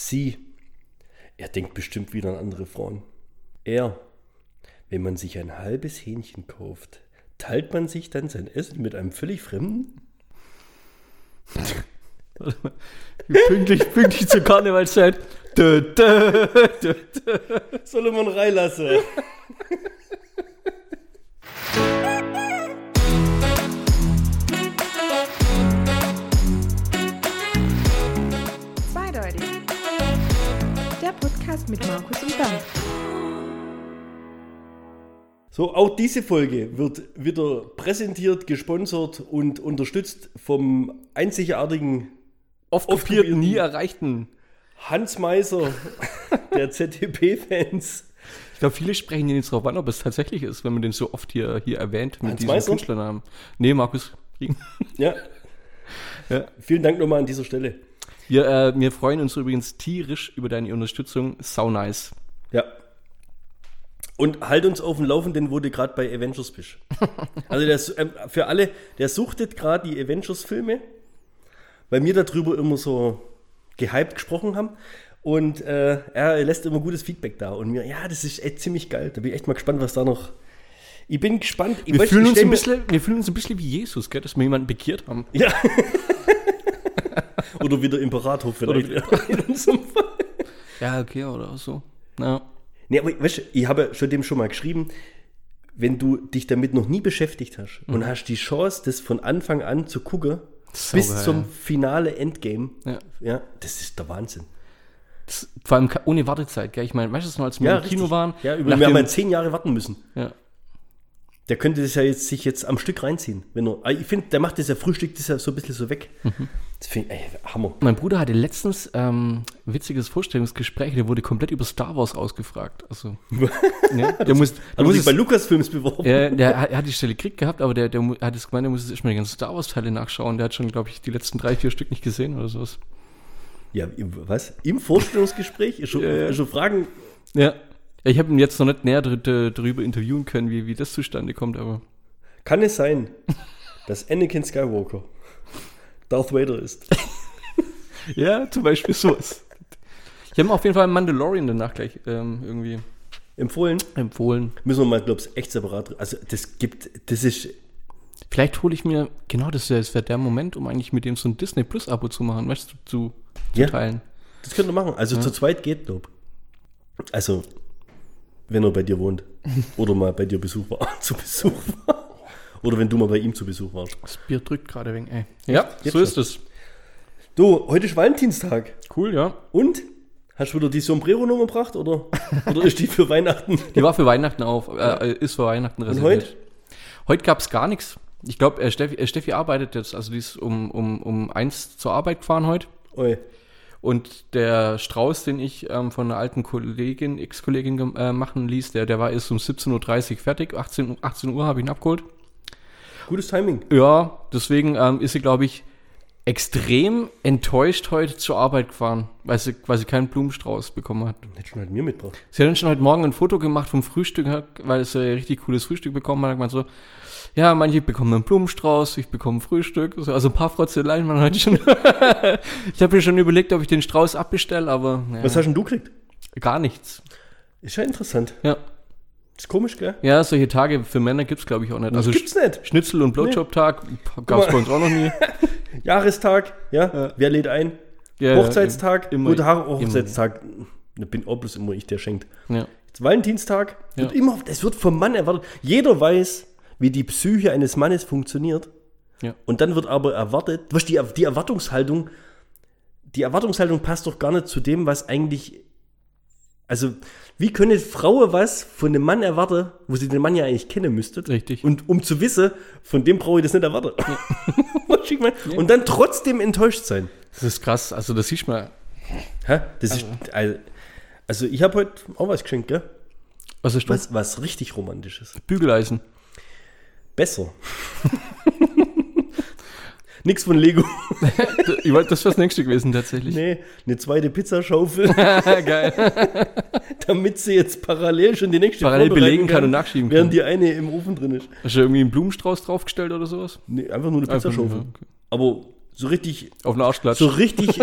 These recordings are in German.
Sie, er denkt bestimmt wieder an andere Frauen. Er, wenn man sich ein halbes Hähnchen kauft, teilt man sich dann sein Essen mit einem völlig Fremden? pünktlich, pünktlich zur Karnevalszeit. Solomon reinlasse. Podcast mit Markus und Bernd. So, auch diese Folge wird wieder präsentiert, gesponsert und unterstützt vom einzigartigen Oft Oft kopiert, kopierten. nie erreichten. Hans Meiser der ZDP-Fans. Ich glaube, viele sprechen jetzt drauf an, ob es tatsächlich ist, wenn man den so oft hier, hier erwähnt mit Hans diesem Meiser? Künstlernamen. Nee, Markus. Ja. Ja. Vielen Dank nochmal an dieser Stelle. Wir, äh, wir freuen uns übrigens tierisch über deine Unterstützung. Sau nice. Ja. Und halt uns auf dem Laufenden, wo du gerade bei Avengers bist. Also das, ähm, für alle, der suchtet gerade die Avengers-Filme, weil wir darüber immer so gehypt gesprochen haben. Und äh, er lässt immer gutes Feedback da. Und mir, ja, das ist echt ziemlich geil. Da bin ich echt mal gespannt, was da noch. Ich bin gespannt. Ich Wir, weiß, fühlen ich uns ein bisschen, wir fühlen uns ein bisschen wie Jesus, gell, dass wir jemanden bekehrt haben. Ja. Oder wie der Imperator vielleicht. Ja, okay, oder so. Ja. Nee, aber weißt ich habe schon dem schon mal geschrieben, wenn du dich damit noch nie beschäftigt hast und hast die Chance, das von Anfang an zu gucken, bis Saugeil. zum Finale Endgame, Ja. ja, das ist der Wahnsinn. Das, vor allem ohne Wartezeit, gell? Ich meine, weißt du, als wir im Kino waren? Ja, über, nachdem- wir haben ja zehn Jahre warten müssen. ja. Der könnte das ja jetzt sich jetzt am Stück reinziehen. Wenn er, Ah, ich finde, der macht das ja Frühstück das ja so ein bisschen so weg. Mhm. Ich, ey, Hammer. Mein Bruder hatte letztens ähm, ein witziges Vorstellungsgespräch, der wurde komplett über Star Wars ausgefragt. Also, ja, der muss, der Hat er muss sich bei Lucasfilms beworben? äh, der hat- er hat die Stelle gekriegt gehabt, aber der, der hat es gemeint, der muss jetzt erstmal die ganzen Star Wars-Teile nachschauen. Der hat schon, glaube ich, die letzten drei, vier Stück nicht gesehen oder sowas. Ja, im- was? Im Vorstellungsgespräch? Schon, Ja, ja. schon Fragen? Ja. ja ich habe ihn jetzt noch nicht näher dr- darüber interviewen können, wie, wie das zustande kommt, aber Kann es sein, dass Anakin Skywalker Darth Vader ist? ja, zum Beispiel sowas. Ich habe mir auf jeden Fall Mandalorian danach gleich ähm, irgendwie Empfohlen? empfohlen. Müssen wir mal, glaube ich, echt separat. Also, das gibt, das ist. Vielleicht hole ich mir, genau, das wäre wär der Moment, um eigentlich mit dem so ein Disney Plus Abo zu machen, weißt du, zu, zu Ja. teilen. Das könnt ihr machen. Also, zu zweit geht, glaub. Also, wenn er bei dir wohnt. Oder mal bei dir Besuch war. zu Besuch war. Oder wenn du mal bei ihm zu Besuch warst. Das Bier drückt gerade wegen, ey. Ja, Jetzt so ist es. Du, heute ist Valentinstag. Cool, ja. Und? Hast du wieder die Sombrero-Nummer gebracht? Oder, oder ist die für Weihnachten? Die war für Weihnachten auf, äh, ist für Weihnachten reserviert. heute? Heute gab es gar nichts. Ich glaube, äh, Steffi, äh, Steffi arbeitet jetzt, also die ist um, um, um eins zur Arbeit gefahren heute. Oi. Und der Strauß, den ich ähm, von einer alten Kollegin, Ex-Kollegin äh, machen ließ, der, der war erst um 17.30 Uhr fertig. 18, Uhr- 18 Uhr habe ich ihn abgeholt. Gutes Timing. Ja, deswegen ähm, ist sie, glaube ich, extrem enttäuscht heute zur Arbeit gefahren, weil sie quasi keinen Blumenstrauß bekommen hat. Hätte schon halt mir mitgebracht. Sie hat dann schon heute Morgen ein Foto gemacht vom Frühstück, weil sie ein richtig cooles Frühstück bekommen hat. Hat gemeint so, ja, manche bekommen einen Blumenstrauß, ich bekomme Frühstück. So, Also ein paar Frotzeleien waren heute schon. ich habe mir schon überlegt, ob ich den Strauß abbestelle, aber naja, Was hast denn du gekriegt? gar nichts. Ist ja interessant. Ja. Ist komisch, gell? ja, solche Tage für Männer gibt's glaube ich, auch nicht. Also das gibt's nicht. Schnitzel- und Blowjob-Tag gab's mal. bei uns auch noch nie. Jahrestag, ja. Wer lädt ein? Ja, Hochzeitstag, immer- guter Haare, immer. Hochzeitstag. Da bin auch bloß immer ich, der schenkt. Ja. Jetzt Valentinstag, wird Ja. immer, das wird vom Mann erwartet. Jeder weiß, wie die Psyche eines Mannes funktioniert. Ja. Und dann wird aber erwartet, was die, die Erwartungshaltung, die Erwartungshaltung passt doch gar nicht zu dem, was eigentlich, also, wie können Frauen was von einem Mann erwarten, wo sie den Mann ja eigentlich kennen müsste? Richtig. Und um zu wissen, von dem brauche ich das nicht erwarten. Mein? Und dann trotzdem enttäuscht sein. Das ist krass. Also das sieht man. Hä? Das ist, also, also ich habe heute auch was geschenkt, gell? Was ist das? Was, was richtig romantisches. Bügeleisen. Besser. Nix von Lego. Ich wollte, das wäre das nächste gewesen tatsächlich. Nee, eine zweite Pizzaschaufel, Geil. damit sie jetzt parallel schon die nächste Parallel belegen kann und nachschieben Während kann. die eine im Ofen drin ist. Hast du irgendwie einen Blumenstrauß draufgestellt oder sowas? Nee, einfach nur eine Pizzaschaufel. okay. Aber so richtig, Auf den Arschklatsch. so richtig,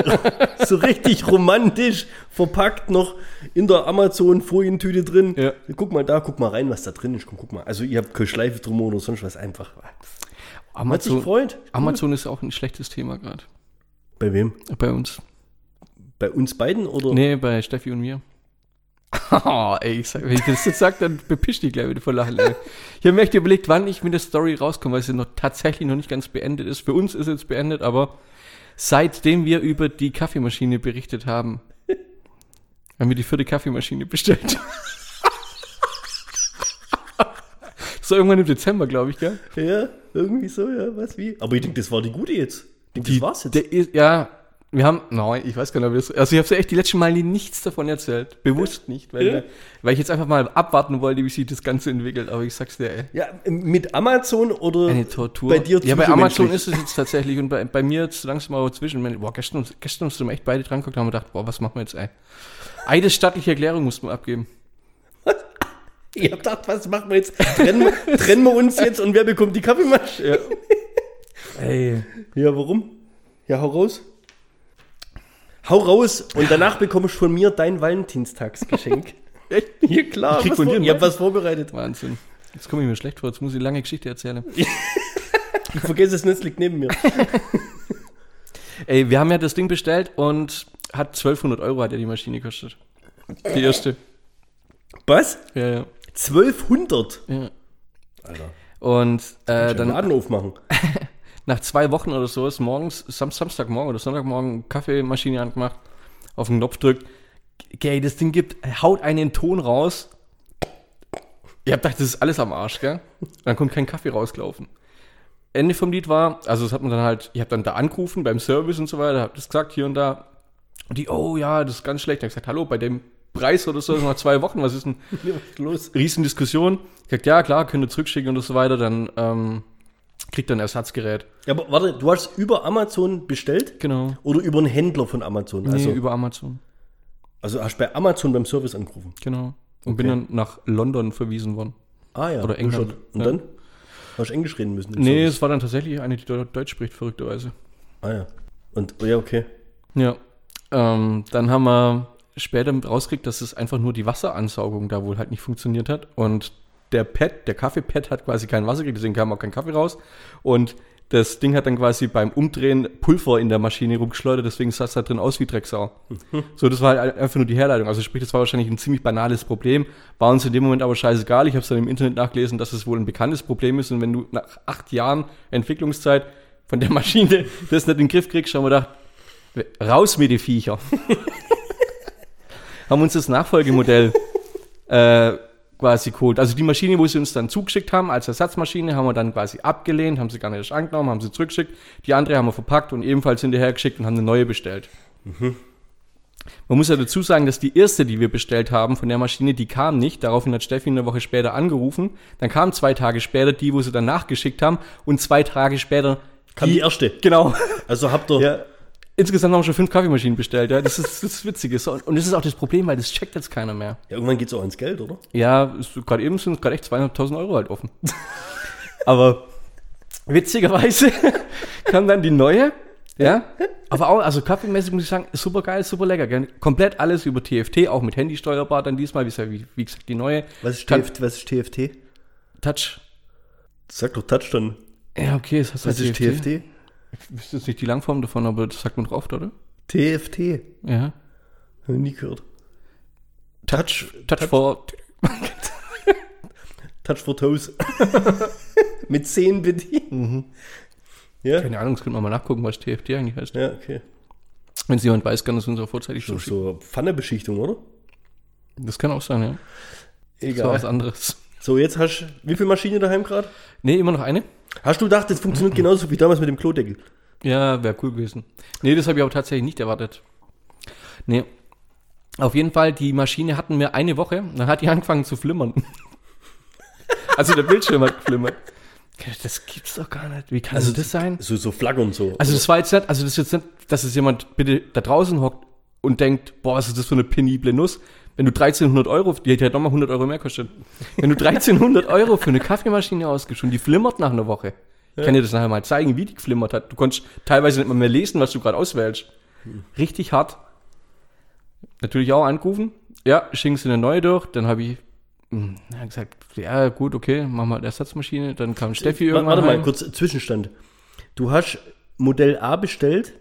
so richtig romantisch verpackt noch in der Amazon-Folientüte drin. Ja. Guck mal da, guck mal rein, was da drin ist. Guck mal. Also ihr habt keine Schleife drum oder sonst was. Einfach. Hat sich Amazon, gefreut. Amazon ist auch ein schlechtes Thema gerade. Bei wem? Bei uns. Bei uns beiden oder? Nee, bei Steffi und mir. Oh, ey, ich sag, wenn ich das jetzt sage, dann bepischt die gleich wieder vor Lachen. Ey. Ich habe mir echt überlegt, wann ich mit der Story rauskomme, weil sie noch tatsächlich noch nicht ganz beendet ist. Für uns ist jetzt beendet, aber seitdem wir über die Kaffeemaschine berichtet haben, haben wir die vierte Kaffeemaschine bestellt. so irgendwann im Dezember, glaube ich, gell? Ja, irgendwie so, ja, was wie? Aber ich denke, das war die gute jetzt. Ich denke, das war's jetzt. Der ja, wir haben, nein, ich weiß gar nicht, ob wir das, also ich habe echt die letzten Mal nichts davon erzählt. Bewusst nicht, weil, Ja. weil ich jetzt einfach mal abwarten wollte, wie sich das Ganze entwickelt. Aber ich sag's dir, ey. Ja, mit Amazon oder Eine Tortur. bei dir ja, bei Amazon ist es jetzt tatsächlich und bei, bei mir jetzt langsam aber zwischen. Boah, gestern, gestern hast du echt beide dran geguckt und haben gedacht, boah, was machen wir jetzt, ey? Eine stattliche Erklärung mussten wir abgeben. Ich hab gedacht, was machen wir jetzt? Trennen wir, trennen wir uns jetzt und wer bekommt die Kaffeemaschine? Ey. Ja, warum? Ja, hau raus. Hau raus und danach bekommst du von mir dein Valentinstagsgeschenk. Echt? Ja, klar. Ich krieg von dir ich hab was vorbereitet. Wahnsinn. Jetzt komme ich mir schlecht vor, jetzt muss ich eine lange Geschichte erzählen. Ich vergesse es nicht, es liegt neben mir. Ey, wir haben ja das Ding bestellt und hat 1200 Euro hat ja die Maschine gekostet. Die erste. Was? Ja, ja. 1200? ja. Alter. Und äh, Dann Laden aufmachen. nach zwei Wochen oder so ist morgens, Sam Samstagmorgen oder Sonntagmorgen Kaffeemaschine angemacht, auf den Knopf drückt. Gell, das Ding gibt, haut einen Ton raus. Ich hab gedacht, das ist alles am Arsch, gell? Dann kommt kein Kaffee rausgelaufen. Ende vom Lied war, also das hat man dann halt, ich habe dann da angerufen beim Service und so weiter, hab das gesagt, hier und da. Und die, oh ja, das ist ganz schlecht. Dann hab ich gesagt, hallo, bei dem Preis oder so, nach zwei Wochen, was ist denn? Los? Riesendiskussion. Ich gesagt, ja klar, könnt ihr zurückschicken und so weiter, dann ähm, kriegt ihr ein Ersatzgerät. Ja, aber warte, du hast über Amazon bestellt? Genau. Oder über einen Händler von Amazon? Also, nee, über Amazon. also hast du bei Amazon beim Service angerufen? Genau. Und bin dann nach London verwiesen worden. Ah ja. Oder England. schon. Und Ja. dann? Hast du Englisch reden müssen? Nee, Service? es war dann tatsächlich eine, die Deu- Deutsch spricht, verrückterweise. Ah ja. Und, oh ja, okay. Ja. Ähm, dann haben wir später rausgekriegt, dass es einfach nur die Wasseransaugung da wohl halt nicht funktioniert hat. Und der Pad, der Kaffeepad hat quasi kein Wasser gekriegt, deswegen kam auch kein Kaffee raus. Und das Ding hat dann quasi beim Umdrehen Pulver in der Maschine rumgeschleudert, deswegen sah es da drin aus wie Drecksau. So, das war halt einfach nur die Herleitung. Also sprich, das war wahrscheinlich ein ziemlich banales Problem. War uns in dem Moment aber scheißegal. Ich habe es dann im Internet nachgelesen, dass es wohl ein bekanntes Problem ist. Und wenn du nach acht Jahren Entwicklungszeit von der Maschine das nicht in den Griff kriegst, haben wir gedacht, raus mit die Viecher. haben uns das Nachfolgemodell äh, quasi geholt. Also die Maschine, wo sie uns dann zugeschickt haben, als Ersatzmaschine, haben wir dann quasi abgelehnt, haben sie gar nicht erst angenommen, haben sie zurückgeschickt. Die andere haben wir verpackt und ebenfalls hinterher geschickt und haben eine neue bestellt. Man muss ja dazu sagen, dass die erste, die wir bestellt haben von der Maschine, die kam nicht. Daraufhin hat Steffi eine Woche später angerufen. Dann kam zwei Tage später die, wo sie dann nachgeschickt haben. Und zwei Tage später Kam die erste. Genau. Also habt ihr. Ja. Insgesamt haben wir schon fünf Kaffeemaschinen bestellt, ja. Das ist das Witzige. So, Und das ist auch das Problem, weil das checkt jetzt keiner mehr. Ja, irgendwann geht's auch ans Geld, oder? Ja, gerade eben sind es gerade echt 200.000 Euro halt offen. Aber witzigerweise kam dann die neue, ja. Aber auch, also kaffeemäßig muss ich sagen, super geil, super lecker. Gell? Komplett alles über TFT, auch mit Handy steuerbar dann diesmal, wie, wie, gesagt die neue. Was ist, TFT, was ist TFT? Touch. Sag doch Touch dann. Ja, okay, das heißt Was ist TFT? Ich wüsste jetzt nicht die Langform davon, aber das sagt man drauf, oder? TFT. Ja. Hab ich nie gehört. Touch, Touch for. Touch for Toes. Mit 10 bedienen. Ja? Keine Ahnung, das könnte man mal nachgucken, was TFT eigentlich heißt. Ja, okay. Wenn es jemand weiß, kann es uns auch vorzeitig So, so Pfannebeschichtung, oder? Das kann auch sein, ja. Das war was anderes. So, jetzt hast du, wie viel Maschine daheim gerade? Nee, immer noch eine? Hast du gedacht, das funktioniert genauso wie damals mit dem Klodeckel? Ja, wäre cool gewesen. Nee, das habe ich aber tatsächlich nicht erwartet. Nee. Auf jeden Fall, die Maschine hatten wir eine Woche, dann hat die angefangen zu flimmern. also der Bildschirm hat geflimmert. Das gibt's doch gar nicht. Wie kann Also das sein? So, so flaggern so. Also das war jetzt nicht, also das ist jetzt nicht, dass es jemand bitte da draußen hockt und denkt, boah, was ist das für eine penible Nuss? Wenn du 1300 Euro, die hätte ja nochmal 100 Euro mehr gekostet. Wenn du 1300 Euro für eine Kaffeemaschine ausgibst und die flimmert nach einer Woche, Ich kann dir das nachher mal zeigen, wie die geflimmert hat. Du konntest teilweise nicht mal mehr lesen, was du gerade auswählst. Richtig hart. Natürlich auch angerufen. Ja, schicken sie eine neue durch. Dann habe ich hm, ja, gesagt, ja gut, okay, machen wir eine Ersatzmaschine. Dann kam Steffi Warte, irgendwann warte mal, heim. kurz Zwischenstand. Du hast Modell A bestellt.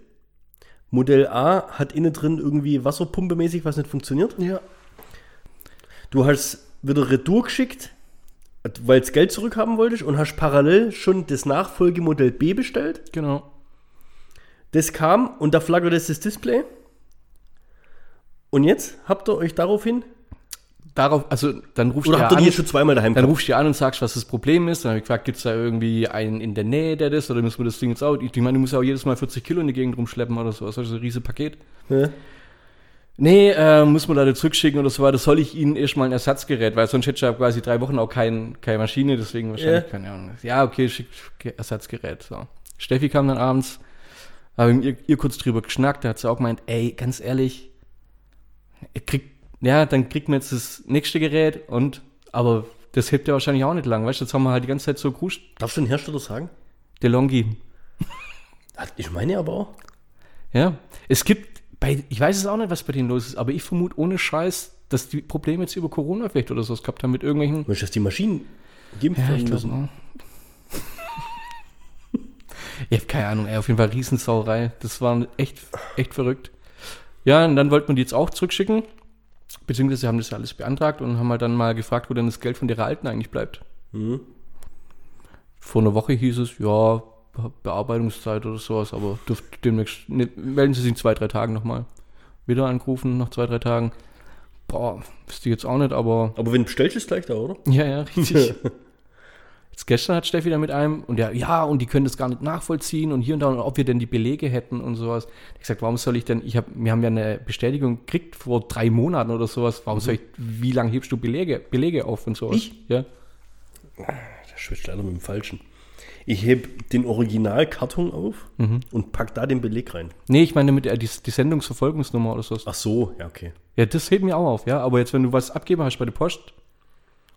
Modell A hat innen drin irgendwie Wasserpumpe-mäßig was nicht funktioniert. Ja. Du hast wieder Retour geschickt, weil du Geld zurückhaben wolltest und hast parallel schon das Nachfolgemodell B bestellt. Genau. Das kam und da jetzt das Display. Und jetzt habt ihr euch daraufhin, Darauf, also dann rufst oder du ja ihr an. schon zweimal daheim Dann rufst du an und sagst, was das Problem ist. Dann habe ich gefragt, gibt es da irgendwie einen in der Nähe, der das, oder müssen wir das Ding jetzt auch? Ich meine, du musst ja auch jedes Mal 40 Kilo in die Gegend rumschleppen oder so. Das ist so ein riesiges Paket. Ja. Nee, äh, muss man da zurückschicken oder so weiter. Soll ich Ihnen erstmal ein Ersatzgerät, weil sonst hätte ich ja quasi drei Wochen auch kein, keine Maschine, deswegen wahrscheinlich Ja. keine Ahnung. Ja, okay, schick Ge- Ersatzgerät. So. Steffi kam dann abends, habe mit ihr, ihr kurz drüber geschnackt, da hat sie auch gemeint, ey, ganz ehrlich, ihr kriegt, ja, dann kriegt man jetzt das nächste Gerät und, aber das hebt ja wahrscheinlich auch nicht lang, weißt du, jetzt haben wir halt die ganze Zeit so gekuscht. Darfst du den Hersteller sagen? DeLonghi. Ich meine aber auch. Ja, es gibt, bei, ich weiß es auch nicht, was bei denen los ist, aber ich vermute ohne Scheiß, dass die Probleme jetzt über Corona vielleicht oder so gehabt haben mit irgendwelchen. Möchtest du, dass die Maschinen geimpft Ja, ich werden müssen? Ich habe keine Ahnung, ey, auf jeden Fall Riesensauerei. Das war echt, echt verrückt. Ja, und dann wollten wir die jetzt auch zurückschicken. Beziehungsweise haben das ja alles beantragt und haben halt dann mal gefragt, wo denn das Geld von der Alten eigentlich bleibt. Mhm. Vor einer Woche hieß es, ja, Bearbeitungszeit oder sowas, aber dürft demnächst, ne, melden Sie sich in zwei, drei Tagen nochmal. Wieder angerufen, nach zwei, drei Tagen. Boah, wüsste ich jetzt auch nicht, aber Aber wenn du bestellst, ist gleich da, oder? ja, ja, richtig. Jetzt gestern hat Steffi da mit einem und ja, ja, und die können das gar nicht nachvollziehen und hier und da und ob wir denn die Belege hätten und sowas. Ich gesagt, warum soll ich denn, ich habe, wir haben ja eine Bestätigung gekriegt vor drei Monaten oder sowas. Warum soll ich, wie lange hebst du Belege, Belege auf und sowas? Ich? Ja. Der schwitzt leider mit dem Falschen. Ich heb den Originalkarton auf Mhm. und pack da den Beleg rein. Nee, ich meine mit äh, die, die Sendungsverfolgungsnummer oder sowas. Ach so, ja, okay. Ja, das hebt mir auch auf, ja. Aber jetzt, wenn du was abgeben hast bei der Post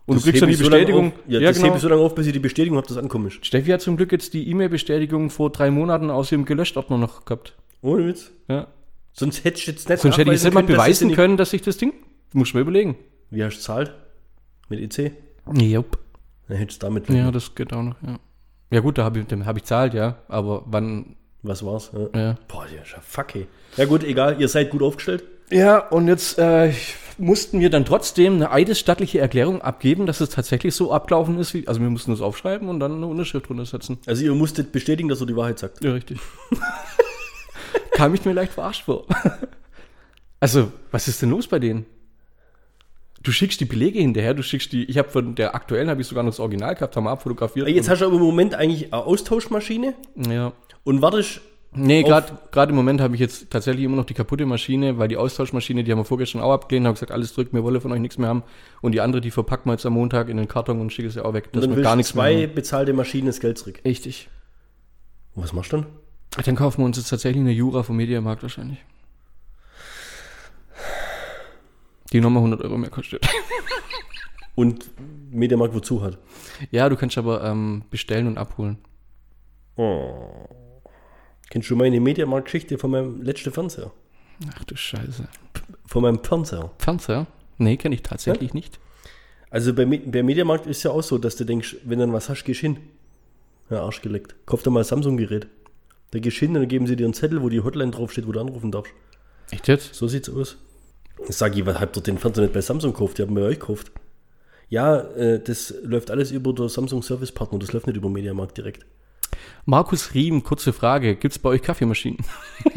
und Das du kriegst dann die ich so Bestätigung. Auf, ja, das hebe ich so lange auf, bis ich die Bestätigung habe, dass ankommen ist. Steffi hat zum Glück jetzt die E-Mail-Bestätigung vor drei Monaten aus ihrem Gelöscht-Ordner noch gehabt. Ohne Witz. Ja. Sonst hättest du jetzt nicht Sonst hätte ich es nicht mal dass das beweisen die- können, dass ich das Ding. Muss ich mir überlegen. Wie hast du zahlt? Mit EC? Jupp. Dann hättest du damit. Ja, das geht auch noch, ja. Ja gut, da habe ich, dem habe ich zahlt, ja. Aber wann, Was war's? Ja. ja. Boah, ja, schon fuck, ey. Ja gut, egal, ihr seid gut aufgestellt. Ja, und jetzt äh, mussten wir dann trotzdem eine eidesstattliche Erklärung abgeben, dass es tatsächlich so abgelaufen ist, wie, also wir mussten das aufschreiben und dann eine Unterschrift drunter setzen. Also ihr musstet bestätigen, dass er die Wahrheit sagt. Ja, richtig. Kam ich mir leicht verarscht vor. Also, was ist denn los bei denen? Du schickst die Belege hinterher, du schickst die, ich habe von der aktuellen, habe ich sogar noch das Original gehabt, haben wir abfotografiert. Jetzt hast du aber im Moment eigentlich eine Austauschmaschine ja. und wartest. Nee, gerade im Moment habe ich jetzt tatsächlich immer noch die kaputte Maschine, weil die Austauschmaschine, die haben wir vorgestern auch abgelehnt, haben gesagt, alles drückt, wir wollen von euch nichts mehr haben. Und die andere, die verpacken wir jetzt am Montag in den Karton und schicken sie auch weg, Und dass dann wir gar nichts zwei mehr haben. bezahlte Maschinen das Geld zurück. Richtig. Und was machst du dann? Dann kaufen wir uns jetzt tatsächlich eine Jura vom Mediamarkt wahrscheinlich. Die nochmal 100 Euro mehr kostet. Und Mediamarkt wozu hat. ja, du kannst aber ähm, bestellen und abholen. Oh. Kennst du meine Mediamarkt-Geschichte von meinem letzten Fernseher? Ach du Scheiße. Von meinem Fernseher. Fernseher? Nee, kenne ich tatsächlich nicht. Also bei, bei Mediamarkt ist ja auch so, dass du denkst, wenn du dann was hast, gehst hin. Ja, Arsch geleckt. Kauf dir mal ein Samsung-Gerät. Da gehst hin und dann geben sie dir einen Zettel, wo die Hotline draufsteht, wo du anrufen darfst. Echt jetzt? So sieht's aus. Sag ich, was habt ihr den Fernseher nicht bei Samsung gekauft? Die haben bei euch gekauft. Ja, äh, das läuft alles über den Samsung Service Partner, das läuft nicht über Mediamarkt direkt. Markus Riem, kurze Frage. Gibt es bei euch Kaffeemaschinen?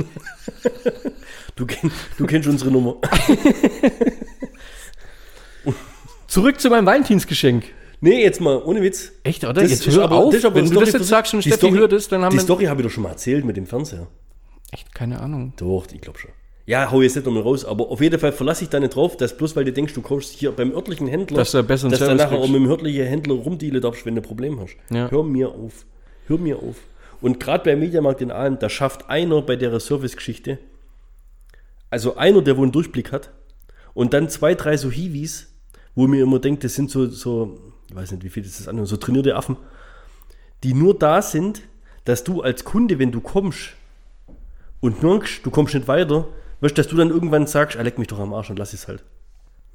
Du, kenn, du kennst unsere Nummer. Zurück zu meinem Valentinsgeschenk. Nee, jetzt mal, ohne Witz. Echt, oder? Das jetzt hör aber- auf. das aber Wenn eine du das Story jetzt sagst und die Steffi Story- hört es, dann haben Die wir... Story habe ich doch schon mal erzählt mit dem Fernseher. Echt, keine Ahnung. Doch, ich glaube schon. Ja, hau jetzt nicht nochmal raus, aber auf jeden Fall verlasse ich da nicht drauf, dass bloß weil du denkst, du kaufst hier beim örtlichen Händler, Dass du dass du nachher auch mit dem örtlichen Händler rumdealen darfst, wenn du ein Problem hast. Ja. Hör mir auf. Hör mir auf. Und gerade bei Mediamarkt in Aalen, da schafft einer bei der Servicegeschichte, also einer, der wohl einen Durchblick hat, und dann zwei, drei so Hiwis, wo mir immer denkt, das sind so, so, ich weiß nicht, wie viel das ist so trainierte Affen, die nur da sind, dass du als Kunde, wenn du kommst und nirgends, du kommst nicht weiter, weißt, dass du dann irgendwann sagst, ah, leck mich doch am Arsch und lass es halt.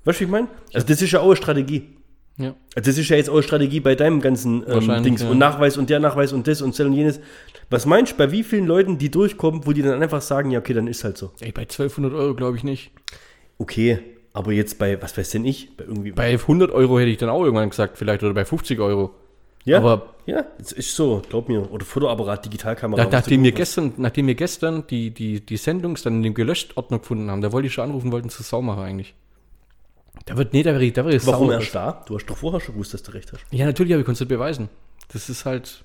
Weißt du, wie ich meine? Also das ist ja auch eine Strategie. Ja. Also das ist ja jetzt auch eine Strategie bei deinem ganzen ähm, Dings ja. und Nachweis und der Nachweis und das und das und jenes. Was meinst du, bei wie vielen Leuten, die durchkommen, wo die dann einfach sagen, ja, okay, dann ist halt so. Ey, bei 1200 Euro glaube ich nicht. Okay, aber jetzt bei, was weiß denn ich, bei irgendwie. Bei 100 Euro hätte ich dann auch irgendwann gesagt, vielleicht, oder bei 50 Euro. Ja, aber- ja, das ist so, glaub mir. Oder Fotoapparat, Digitalkamera. Da, nachdem, wir gestern, nachdem wir gestern die, die, die Sendungs dann in dem Gelöscht-Ordner gefunden haben, da wollte ich schon anrufen, wollten zur Sau machen eigentlich. Da wird, nee, da wäre, da wäre hast. Warum sauer. erst da? Du hast doch vorher schon gewusst, dass du recht hast. Ja, natürlich, aber ich konnte es nicht beweisen. Das ist halt.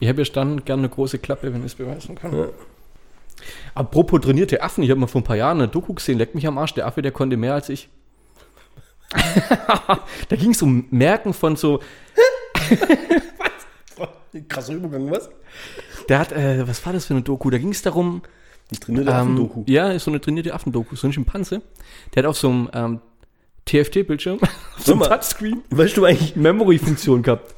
Ich habe ja dann gerne eine große Klappe, wenn ich es beweisen kann. Ja. Apropos trainierte Affen, ich habe mal vor ein paar Jahren eine Doku gesehen, leck mich am Arsch, der Affe, der konnte mehr als ich. da ging es um Merken von so, Krasser Übergang, was? der hat, äh, was war das für eine Doku? Da ging es darum, Die trainierte ähm, Affendoku. ja, ist so eine trainierte Affendoku, so ein Schimpanse, der hat auf so einem ähm, TFT-Bildschirm, auf so einem. Touchscreen, Weißt du eigentlich, Memory-Funktion gehabt.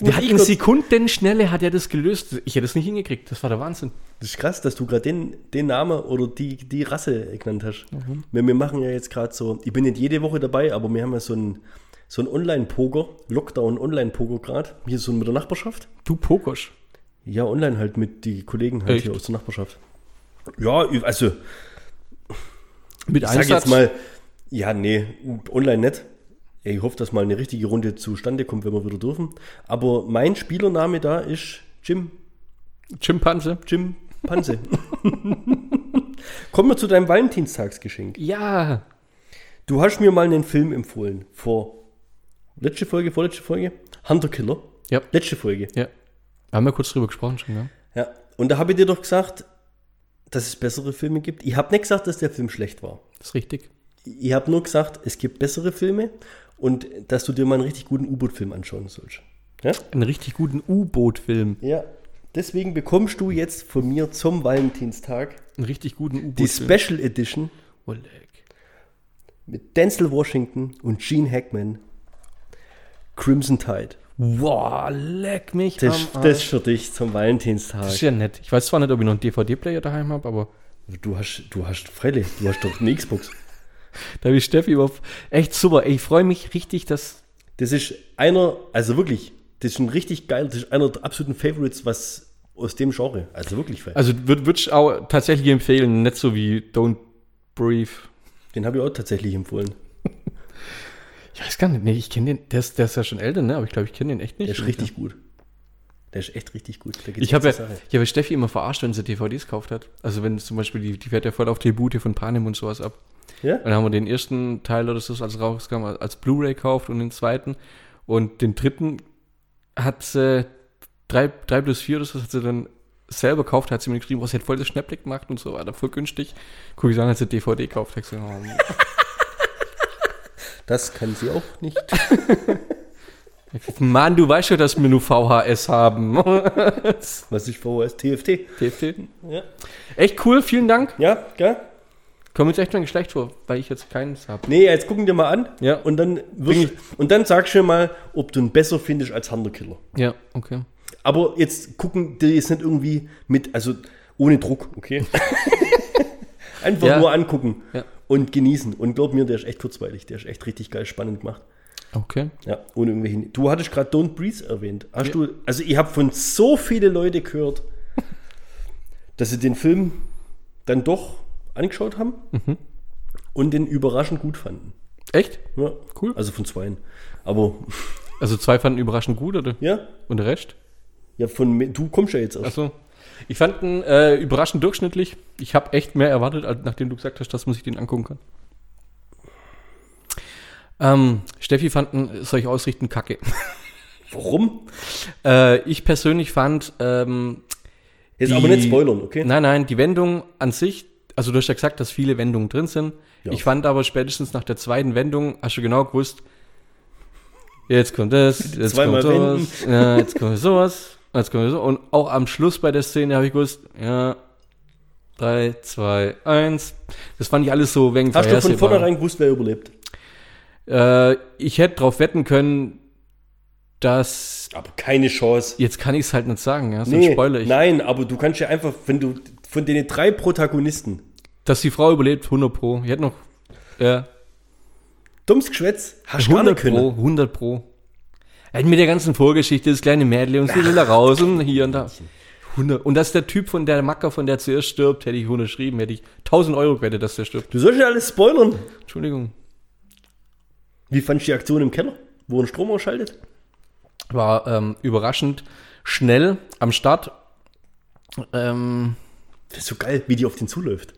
Der hat in Sekundenschnelle hat er das gelöst. Ich hätte es nicht hingekriegt. Das war der Wahnsinn. Das ist krass, dass du gerade den, den Namen oder die, die Rasse genannt hast. Mhm. Weil wir machen ja jetzt gerade so, ich bin nicht jede Woche dabei, aber wir haben ja so ein, so ein Online-Poker, Lockdown-Online-Poker gerade, hier so mit der Nachbarschaft. Du Pokosch. Ja, online halt mit die Kollegen halt Echt? hier aus der Nachbarschaft. Ja, also Mit ich sag jetzt mal, ja, nee, online nicht. Ich hoffe, dass mal eine richtige Runde zustande kommt, wenn wir wieder dürfen. Aber mein Spielername da ist Jim Schimpanse. Jim Panse. Kommen wir zu deinem Valentinstagsgeschenk. Ja. Du hast mir mal einen Film empfohlen vor letzte Folge, vorletzte Folge, Hunter Killer. Ja. Letzte Folge. Ja. Haben wir kurz drüber gesprochen schon, ja? Ja. Und da habe ich dir doch gesagt, dass es bessere Filme gibt. Ich habe nicht gesagt, dass der Film schlecht war. Das ist richtig. Ich habe nur gesagt, es gibt bessere Filme und dass du dir mal einen richtig guten U-Boot-Film anschauen sollst. Ja? Einen richtig guten U-Boot-Film. Ja. Deswegen bekommst du jetzt von mir zum Valentinstag Einen richtig guten die U-Boot-Film. Special Edition Oh, leck. mit Denzel Washington und Gene Hackman. Crimson Tide. Boah, leck mich Das, das für dich zum Valentinstag. Das ist ja nett. Ich weiß zwar nicht, ob ich noch einen DVD-Player daheim habe, aber Du hast, du hast, freilich, du hast doch eine Xbox. da habe ich Steffi überhaupt. Echt super. Ich freue mich richtig, dass. Das ist einer, also wirklich, das ist ein richtig geil, das ist einer der absoluten Favorites, was aus dem Genre. Also wirklich fein. Also würde würd ich auch tatsächlich empfehlen, nicht so wie Don't Breathe. Den habe ich auch tatsächlich empfohlen. Ich weiß gar nicht, nee, ich kenne den, der ist, der ist ja schon älter, ne? Aber ich glaube, ich kenne den echt nicht. Der ist richtig gut. Der ist echt richtig gut. Ich habe ja, ich habe Steffi immer verarscht, wenn sie DVDs gekauft hat. Also wenn zum Beispiel, die, die fährt ja voll auf Tribute von Panem und sowas ab. Ja? Und dann haben wir den ersten Teil oder so, als rauskam, als Blu-ray gekauft und den zweiten. Und den dritten hat sie, drei, drei plus vier, das hat sie dann selber gekauft, hat sie mir geschrieben, was sie hat voll das Schnäppchen gemacht und so, war da voll günstig. Guck ich an, als sie DVD gekauft hat. So, oh, Das kann sie auch nicht. Mann, du weißt schon, dass wir nur VHS haben. Was ist VHS? TFT? TFT. Ja. Echt cool, vielen Dank. Ja, gell? Kommt jetzt echt mein Geschlecht vor, weil ich jetzt keins habe. Nee, jetzt gucken wir mal an. Ja. Und dann, wirst, und dann sagst du mir mal, ob du ihn besser findest als Hunter Killer. Ja, okay. Aber jetzt gucken die jetzt nicht irgendwie mit, also ohne Druck, okay? Einfach Ja. nur angucken Ja. Und genießen. Und glaub mir, der ist echt kurzweilig. Der ist echt richtig geil, spannend gemacht. Okay. Ja, ohne irgendwelche. Du hattest gerade Don't Breathe erwähnt. Hast Ja. du, also ich habe von so viele Leute gehört, dass sie den Film dann doch angeschaut haben Mhm. und den überraschend gut fanden. Echt? Ja, Cool. Also von zweien. Aber Also zwei fanden überraschend gut, oder? ja, Und der Rest? ja, von mir- du kommst ja jetzt erst. Achso. Ich fand ihn äh, überraschend durchschnittlich. Ich habe echt mehr erwartet, als nachdem du gesagt hast, dass man sich den angucken kann. Ähm, Steffi fanden, soll ich ausrichten, kacke. Warum? Äh, ich persönlich fand, ähm, Jetzt Die- aber nicht spoilern, okay? nein, nein, die Wendung an sich, also du hast ja gesagt, dass viele Wendungen drin sind. Ja. Ich fand aber spätestens nach der zweiten Wendung, hast du genau gewusst, jetzt kommt das, jetzt Zweimal kommt sowas, ja, jetzt kommt sowas, kommt so. Und auch am Schluss bei der Szene habe ich gewusst, ja, drei, zwei, eins. Das fand ich alles so wegen Hast du von vornherein gewusst, wer überlebt? Äh, ich hätte drauf wetten können, dass. Aber keine Chance. Jetzt kann ich es halt nicht sagen, ja, sonst Nee, spoilere ich. Nein, aber du kannst ja einfach, wenn du von den drei Protagonisten, Dass die Frau überlebt, 100 Pro. Ich hätte noch. Ja, dummes Geschwätz, hast du gar 100 nicht können. Pro, 100 Pro. Ja, mit der ganzen Vorgeschichte, das kleine Mädel und sie will da raus und hier und da. 100. Und dass der Typ von der Macker, von der zuerst stirbt, hätte ich unterschrieben, hätte ich 1000 Euro gewettet, dass der stirbt. Du sollst ja alles spoilern. Entschuldigung. Wie fandst du die Aktion im Keller, wo ein Strom ausschaltet? War ähm, überraschend schnell am Start. Ähm, Das ist so geil, wie die auf den zuläuft.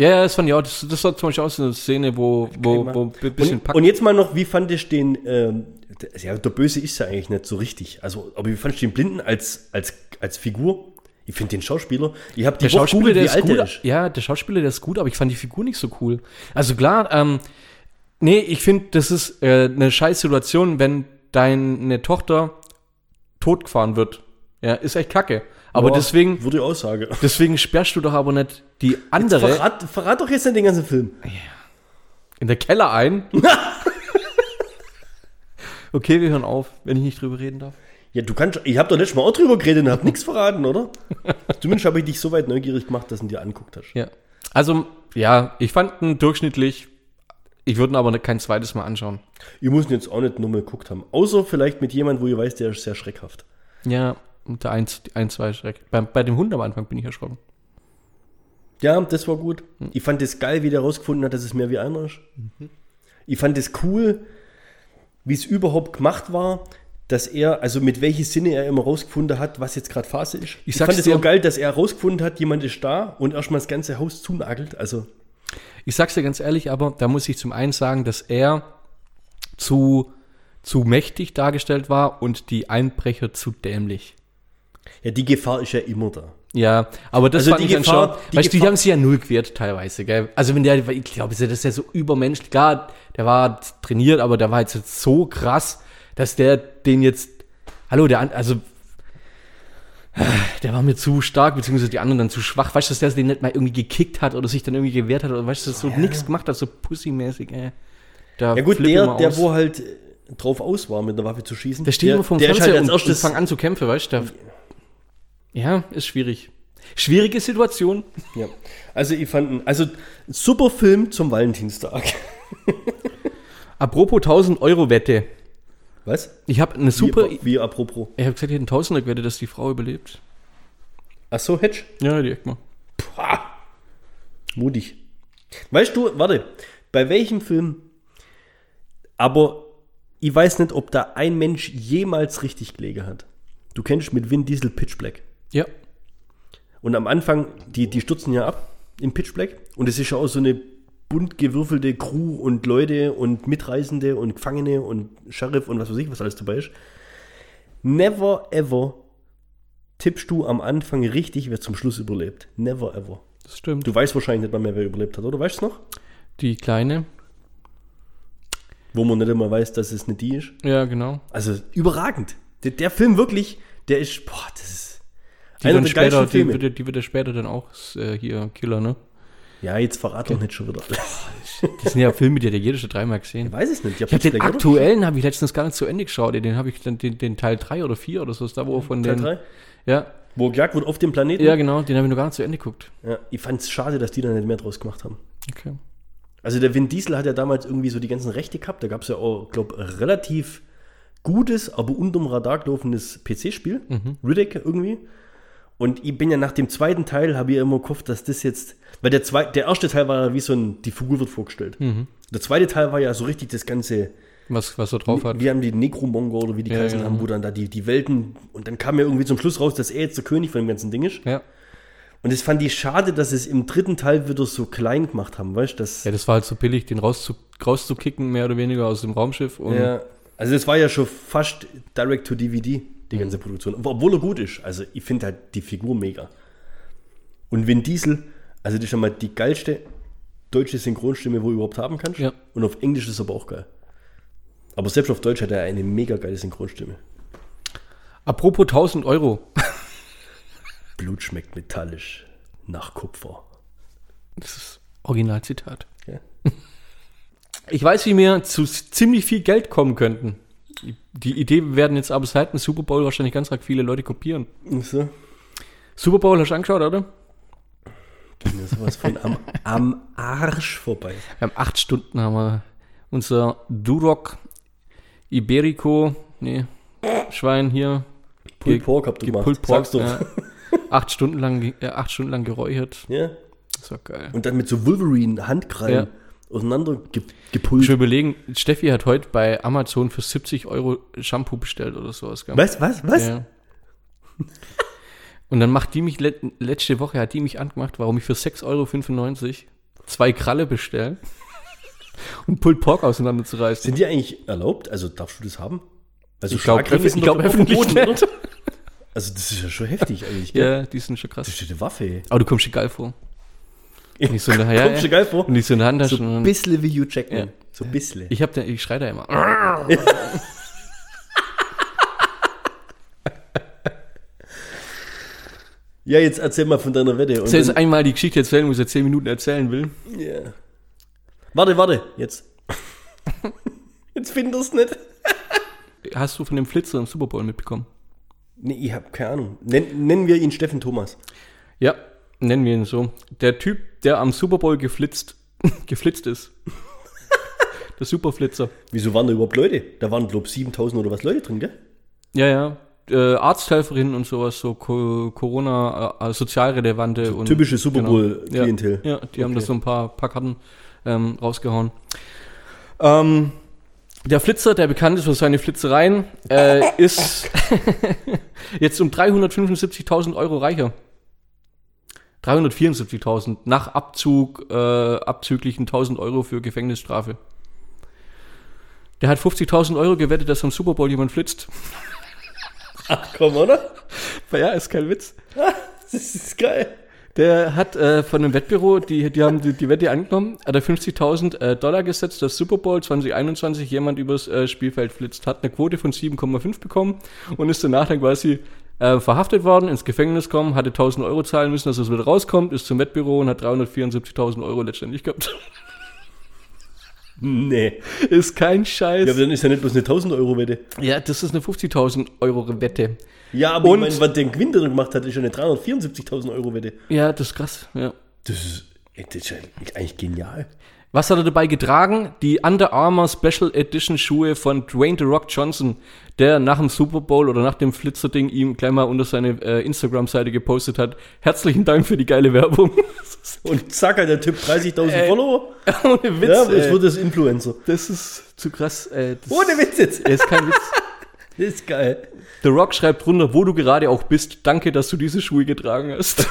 Ja, ja, das fand ich auch. Das, das war zum Beispiel auch so eine Szene, wo, wo, wo ein bisschen Und, packt. und jetzt mal noch, wie fand ich den, ähm, der, ja, der Böse ist ja eigentlich nicht so richtig. Also, aber wie fand ich den Blinden als, als, als Figur? Ich finde den Schauspieler, ich habe die Der Schauspieler, googelt, der ist gut. ist. Ja, der Schauspieler, der ist gut, aber ich fand die Figur nicht so cool. Also klar, ähm, nee, ich finde, das ist äh, eine scheiß Situation, wenn deine Tochter totgefahren wird. Ja, ist echt kacke. Aber Boah, deswegen, Würde ich Aussage. deswegen sperrst du doch aber nicht die andere Verrat, verrat doch jetzt nicht den ganzen Film. in der Keller ein. okay, wir hören auf, wenn ich nicht drüber reden darf. Ja, du kannst, ich habe doch letztes Mal auch drüber geredet und hab nichts verraten, oder? Zumindest habe ich dich so weit neugierig gemacht, dass du ihn dir anguckt hast. Ja. Also, ja, ich fand ihn durchschnittlich. Ich würde ihn aber kein zweites Mal anschauen. Ihr müsst ihn jetzt auch nicht nochmal geguckt haben. Außer vielleicht mit jemandem, wo ihr weißt, der ist sehr schreckhaft. Ja, und der 1, 1 2 Schreck. Bei, bei dem Hund am Anfang bin ich erschrocken. Ja, das war gut. Ich fand es geil, wie der rausgefunden hat, dass es mehr wie einer ist. Ich fand es cool, wie es überhaupt gemacht war, dass er, also mit welchen Sinne er immer rausgefunden hat, was jetzt gerade Phase ist. Ich, sag's fand es auch geil, dass er rausgefunden hat, jemand ist da und erstmal das ganze Haus zunagelt. Also, Ich sag's dir ganz ehrlich, aber da muss ich zum einen sagen, dass er zu, zu mächtig dargestellt war und die Einbrecher zu dämlich. Ja, die Gefahr ist ja immer da. Ja, aber das Also fand die ich dann Gefahr- schon. die weißt du, die Gefahr- haben sich ja null gewehrt teilweise, gell? Also wenn der, ich glaube, das ist ja so übermenschlich. Klar, der war trainiert, aber der war jetzt so krass, dass der den jetzt, hallo, der, also, der war mir zu stark, beziehungsweise die anderen dann zu schwach. Weißt du, dass der den nicht mal irgendwie gekickt hat oder sich dann irgendwie gewehrt hat oder weißt du, dass so nichts gemacht hat, so pussymäßig, ey. Da Ja gut, der, der wo halt drauf aus war, mit der Waffe zu schießen. Der steht der, immer vom der Fernseher halt als und, und fang an zu kämpfen, weißt du? Ja, ist schwierig. Schwierige Situation. Ja. Also ich fand, also super Film zum Valentinstag. Apropos 1000 Euro Wette. Was? Ich habe eine super. Wie, wie apropos. Ich habe gesagt, ich hätte einen Tausender gewettet, dass die Frau überlebt. Ach so, Hedge. Ja, die mal. Pah. Mutig. Weißt du, warte, bei welchem Film, aber ich weiß nicht, ob da ein Mensch jemals richtig gelegen hat. Du kennst mit Vin Diesel Pitch Black. Ja. Und am Anfang, die, die stürzen ja ab im Pitch Black. Und es ist ja auch so eine bunt gewürfelte Crew und Leute und Mitreisende und Gefangene und Sheriff und was weiß ich, was alles dabei ist. Never ever tippst du am Anfang richtig, wer zum Schluss überlebt. Never ever. Das stimmt. Du weißt wahrscheinlich nicht mal mehr, wer überlebt hat, oder weißt du es noch? Die kleine. Wo man nicht immer weiß, dass es nicht die ist. Ja, genau. Also überragend. Der, der Film wirklich, der ist, boah, das ist Die, einer dann der später, die, Filme. wird, ja- die wird ja später dann auch äh, hier Killer, ne? Ja, jetzt verrat doch nicht schon wieder. Das sind ja Filme, die hat ja jeder schon dreimal gesehen. Ich weiß es nicht. Ich habe den Black, oder? aktuellen, habe ich letztens gar nicht zu Ende geschaut. Den habe ich dann den, den Teil 3 oder 4 oder so ist da, wo von Teil den. drei? Ja, Wo gejagt wird auf dem Planeten. ja, genau, den habe ich noch gar nicht zu Ende geguckt. Ja, ich fand es schade, dass die da nicht mehr draus gemacht haben. Okay. Also der Vin Diesel hat ja damals irgendwie so die ganzen Rechte gehabt. Da gab es ja auch, glaube relativ gutes, aber unterm Radar gelaufenes PC-Spiel. Riddick irgendwie. Und ich bin ja nach dem zweiten Teil, habe ich immer gehofft, dass das jetzt, weil der, zwei, der erste Teil war ja wie so ein, die Figur wird vorgestellt. Der zweite Teil war ja so richtig das ganze, Was, was er drauf hat. wie haben die Necromonger oder wie die Ja, geheißen genau. haben, wo dann da die, die Welten, und dann kam ja irgendwie zum Schluss raus, dass er jetzt der König von dem ganzen Ding ist. Ja. Und es fand ich schade, dass es im dritten Teil wieder so klein gemacht haben, weißt du? Das, ja, das war halt so billig, den rauszu, rauszukicken, mehr oder weniger aus dem Raumschiff. Und Ja, also das war ja schon fast direct to DVD, die ganze Produktion. Obwohl er gut ist. Also ich finde halt die Figur mega. Und Vin Diesel, also das ist schon mal die geilste deutsche Synchronstimme, wo du überhaupt haben kannst. Ja. Und auf Englisch ist er aber auch geil. Aber selbst auf Deutsch hat er eine mega geile Synchronstimme. Apropos 1000 Euro. Blut schmeckt metallisch nach Kupfer. Das ist Originalzitat. Ja. Ich weiß, wie wir zu ziemlich viel Geld kommen könnten. Die Idee werden jetzt aber seit dem Super Bowl wahrscheinlich ganz arg viele Leute kopieren. So. Super Bowl hast du angeschaut, oder? Geht mir sowas von am, am Arsch vorbei. Wir haben acht Stunden haben wir unser Duroc Iberico, nee, Schwein hier. Pulled Pork habt ihr gemacht. Pulled Pork, Sag's doch. ja. acht Stunden lang, ge- äh, acht Stunden lang geräuchert. Ja. Das war geil. Und dann mit so Wolverine-Handkrallen auseinander ge gepult. Schon überlegen, Steffi hat heute bei Amazon für 70 Euro Shampoo bestellt oder sowas. Gell? Was, was, was? Ja. Und dann macht die mich, let letzte Woche hat die mich angemacht, warum ich für 6,95 Euro zwei Kralle bestelle und Pulled Pork auseinanderzureißen. Sind die eigentlich erlaubt? Also darfst du das haben? Also Ich glaube, ich glaube doch öffentlich? Also das ist ja schon heftig eigentlich. gell? Ja, die sind schon Das krass. ist ja eine Waffe. Aber du kommst dir geil vor. Nicht so in der, ja, Kommst du geil vor? Und nicht so in der Hand So und ein bisschen wie Hugh Jackman. Ja. So ein bisschen. Ich hab da, ich schrei da immer. Ja, jetzt erzähl mal von deiner Wette. Und Soll ich jetzt einmal die Geschichte erzählen, wo ich seit 10 Minuten erzählen will? Ja. Warte, warte, jetzt. jetzt findest du nicht. Hast du von dem Flitzer im Super Bowl mitbekommen? Nee, ich hab keine Ahnung. Nen, nennen wir ihn Steffen Thomas. Ja, nennen wir ihn so. Der Typ, der am Super Bowl geflitzt, geflitzt ist. Der Superflitzer. Wieso waren da überhaupt Leute? Da waren, glaube ich, 7000 oder was Leute drin, gell? Ja, ja. Äh, Arzthelferinnen und sowas, so Co Corona, äh, sozialrelevante und Typische Super Genau. Bowl-Klientel. Ja, die haben Okay. da so ein paar, paar Karten ähm, rausgehauen. Ähm, der Flitzer, der bekannt ist für seine Flitzereien, äh, ist jetzt um 375.000 Euro reicher. 374.000 nach Abzug, äh, abzüglichen 1.000 Euro für Gefängnisstrafe. Der hat 50.000 Euro gewettet, dass am Super Bowl jemand flitzt. Ach komm, oder? Ja, ist kein Witz. Das ist geil. Der hat äh, von einem Wettbüro, die, die haben die, die Wette angenommen, hat er 50.000 äh, Dollar gesetzt, dass Super Bowl 2021 jemand übers äh, Spielfeld flitzt, hat eine Quote von 7,5 bekommen und ist danach dann quasi äh, verhaftet worden, ins Gefängnis kommen, hatte 1.000 Euro zahlen müssen, dass er wieder rauskommt, ist zum Wettbüro und hat 374.000 Euro letztendlich gehabt. Nee. ist kein Scheiß. Ja, aber dann ist ja nicht bloß eine 1000 Euro Wette. Ja, das ist eine 50.000 Euro Wette. Ja, aber Und- ich meine, was der Gewinn der gemacht hat, ist ja eine 374.000 Euro Wette. Ja, das ist krass, ja. Das ist, das ist eigentlich genial. Was hat er dabei getragen? Die Under Armour Special Edition Schuhe von Dwayne The Rock Johnson, der nach dem Super Bowl oder nach dem Flitzer-Ding ihm gleich mal unter seine äh, Instagram-Seite gepostet hat. Herzlichen Dank für die geile Werbung. Und zack, hat der Typ 30.000 Äh, Follower. Ohne Witz. ja, jetzt wird das Influencer. das ist zu krass. Äh, Ohne Witz jetzt. ist kein Witz. Das ist geil. The Rock schreibt drunter, wo du gerade auch bist. Danke, dass du diese Schuhe getragen hast.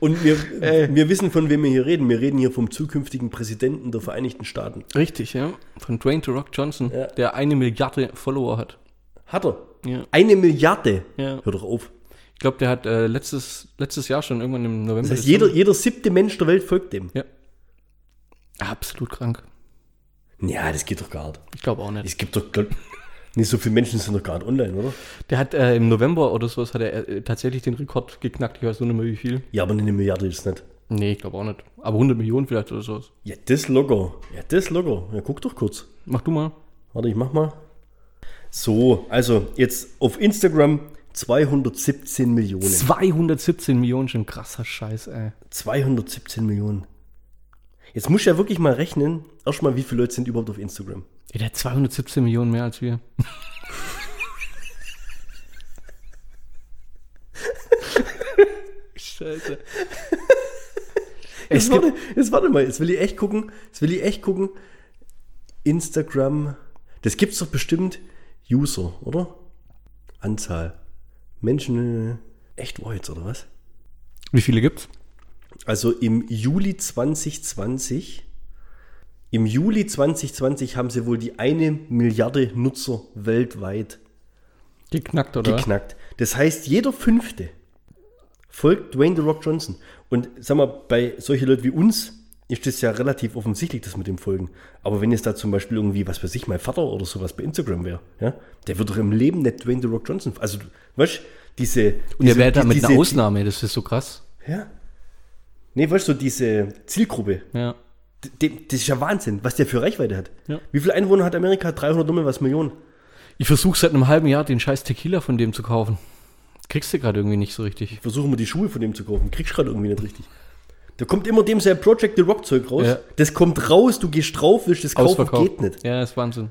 Und wir, Äh. wir wissen, von wem wir hier reden. Wir reden hier vom zukünftigen Präsidenten der Vereinigten Staaten. Richtig, ja. Von Dwayne The Rock Johnson, Ja. der eine Milliarde Follower hat. Hat er. Ja. Eine Milliarde. Ja. Hör doch auf. Ich glaube, der hat äh, letztes, letztes Jahr schon irgendwann im November. Das heißt, jeder, jeder siebte Mensch der Welt folgt dem. Ja. Absolut krank. Ja, das geht doch gar nicht. Ich glaube auch nicht. Es gibt doch nicht so viele Menschen sind doch nicht online, oder? Der hat äh, im November oder sowas hat er äh, tatsächlich den Rekord geknackt. Ich weiß nur nicht mehr wie viel. Ja, aber eine Milliarde ist nicht. Nee, ich glaube auch nicht. Aber 100 Millionen vielleicht oder sowas. Ja, das locker. Ja, das locker. Ja, guck doch kurz. Mach du mal. Warte, ich mach mal. So, also jetzt auf Instagram 217 Millionen. 217 Millionen, schon krasser Scheiß, ey. 217 Millionen. Jetzt musst du ja wirklich mal rechnen, erstmal, wie viele Leute sind überhaupt auf Instagram. Ja, der hat 217 Millionen mehr als wir. Scheiße. Jetzt warte, jetzt warte mal, jetzt will ich echt gucken, jetzt will ich echt gucken. Instagram, das gibt's doch bestimmt User, oder? Anzahl. Menschen, äh, echt jetzt, oder was? wie viele gibt's? Also im Juli 2020, im Juli 2020 haben sie wohl die eine Milliarde Nutzer weltweit Geknackt, oder? geknackt. Das heißt, jeder Fünfte folgt Dwayne The Rock Johnson. Und sag mal, bei solchen Leuten wie uns ist das ja relativ offensichtlich, dass wir dem folgen. Aber wenn jetzt da zum Beispiel irgendwie, was weiß ich, mein Vater oder sowas bei Instagram wäre, ja, der würde doch im Leben nicht Dwayne The Rock Johnson. Also, weißt du, diese. Und er diese- wäre da mit einer Ausnahme, das ist so krass. Ja. Nee, weißt du, so diese Zielgruppe, Ja. Das ist ja Wahnsinn, was der für Reichweite hat. Ja. Wie viele Einwohner hat Amerika? 300 Nummer was Millionen. Ich versuche seit einem halben Jahr den scheiß Tequila von dem zu kaufen. Kriegst du gerade irgendwie nicht so richtig. Versuchen wir die Schuhe von dem zu kaufen. Kriegst gerade irgendwie nicht richtig. Da kommt immer dem sein Project the Rock Zeug raus. Ja. Das kommt raus, du gehst drauf, willst das kaufen, geht nicht. Ja, ist Wahnsinn.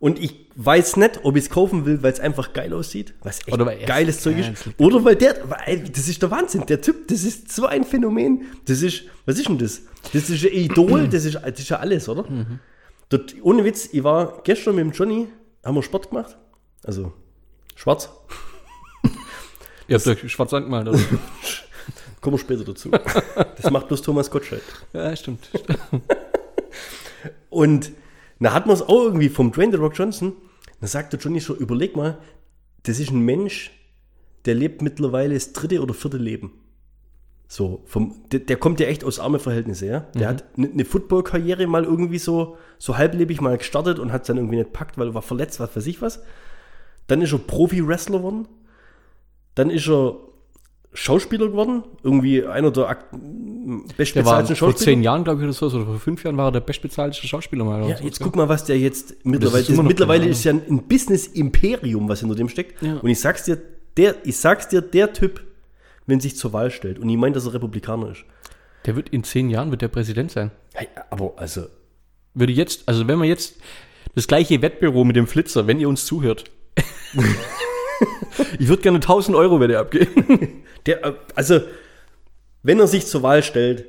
Und ich weiß nicht, ob ich es kaufen will, weil es einfach geil aussieht, was echt Oder weil geiles Zeug ist. Oder weil der, weil, das ist der Wahnsinn. Der Typ, das ist so ein Phänomen. Das ist, was ist denn das? Das ist ein Idol, das ist, das ist ja alles, oder? Mhm. Dort, ohne Witz, ich war gestern mit dem Johnny, haben wir Sport gemacht. Also, schwarz. Ihr habt euch schwarz angemalt, oder? Kommen wir später dazu. Das macht bloß Thomas Gottschalk. ja, stimmt. Und da hat man es auch irgendwie vom Dwayne The Rock Johnson. Da sagte Johnny so, überleg mal, das ist ein Mensch, der lebt mittlerweile das dritte oder vierte Leben. So, vom, der, der kommt ja echt aus arme Verhältnisse, ja. Der hat eine ne Football-Karriere mal irgendwie so, so halblebig mal gestartet und hat es dann irgendwie nicht packt, weil er war verletzt, was weiß ich was. Dann ist er Profi-Wrestler geworden. Dann ist er Schauspieler geworden. Irgendwie einer der ak- bestbezahlten vor Schauspieler. zehn Jahren, glaube ich, oder so, oder vor fünf Jahren war er der bestbezahlte Schauspieler mal. Ja, so. jetzt guck mal, was der jetzt mittlerweile ist noch mittlerweile ist ja ein Business-Imperium, was hinter dem steckt. Ja. Und ich sag's dir, der, ich sag's dir, der Typ, wenn sich zur Wahl stellt und ich meine, dass er Republikaner ist. Der wird in zehn Jahren wird der Präsident sein. Hey, aber also, Würde jetzt, also wenn wir jetzt das gleiche Wettbüro mit dem Flitzer, wenn ihr uns zuhört. ich würde gerne 1000 Euro werde abgeben. der, also, wenn er sich zur Wahl stellt,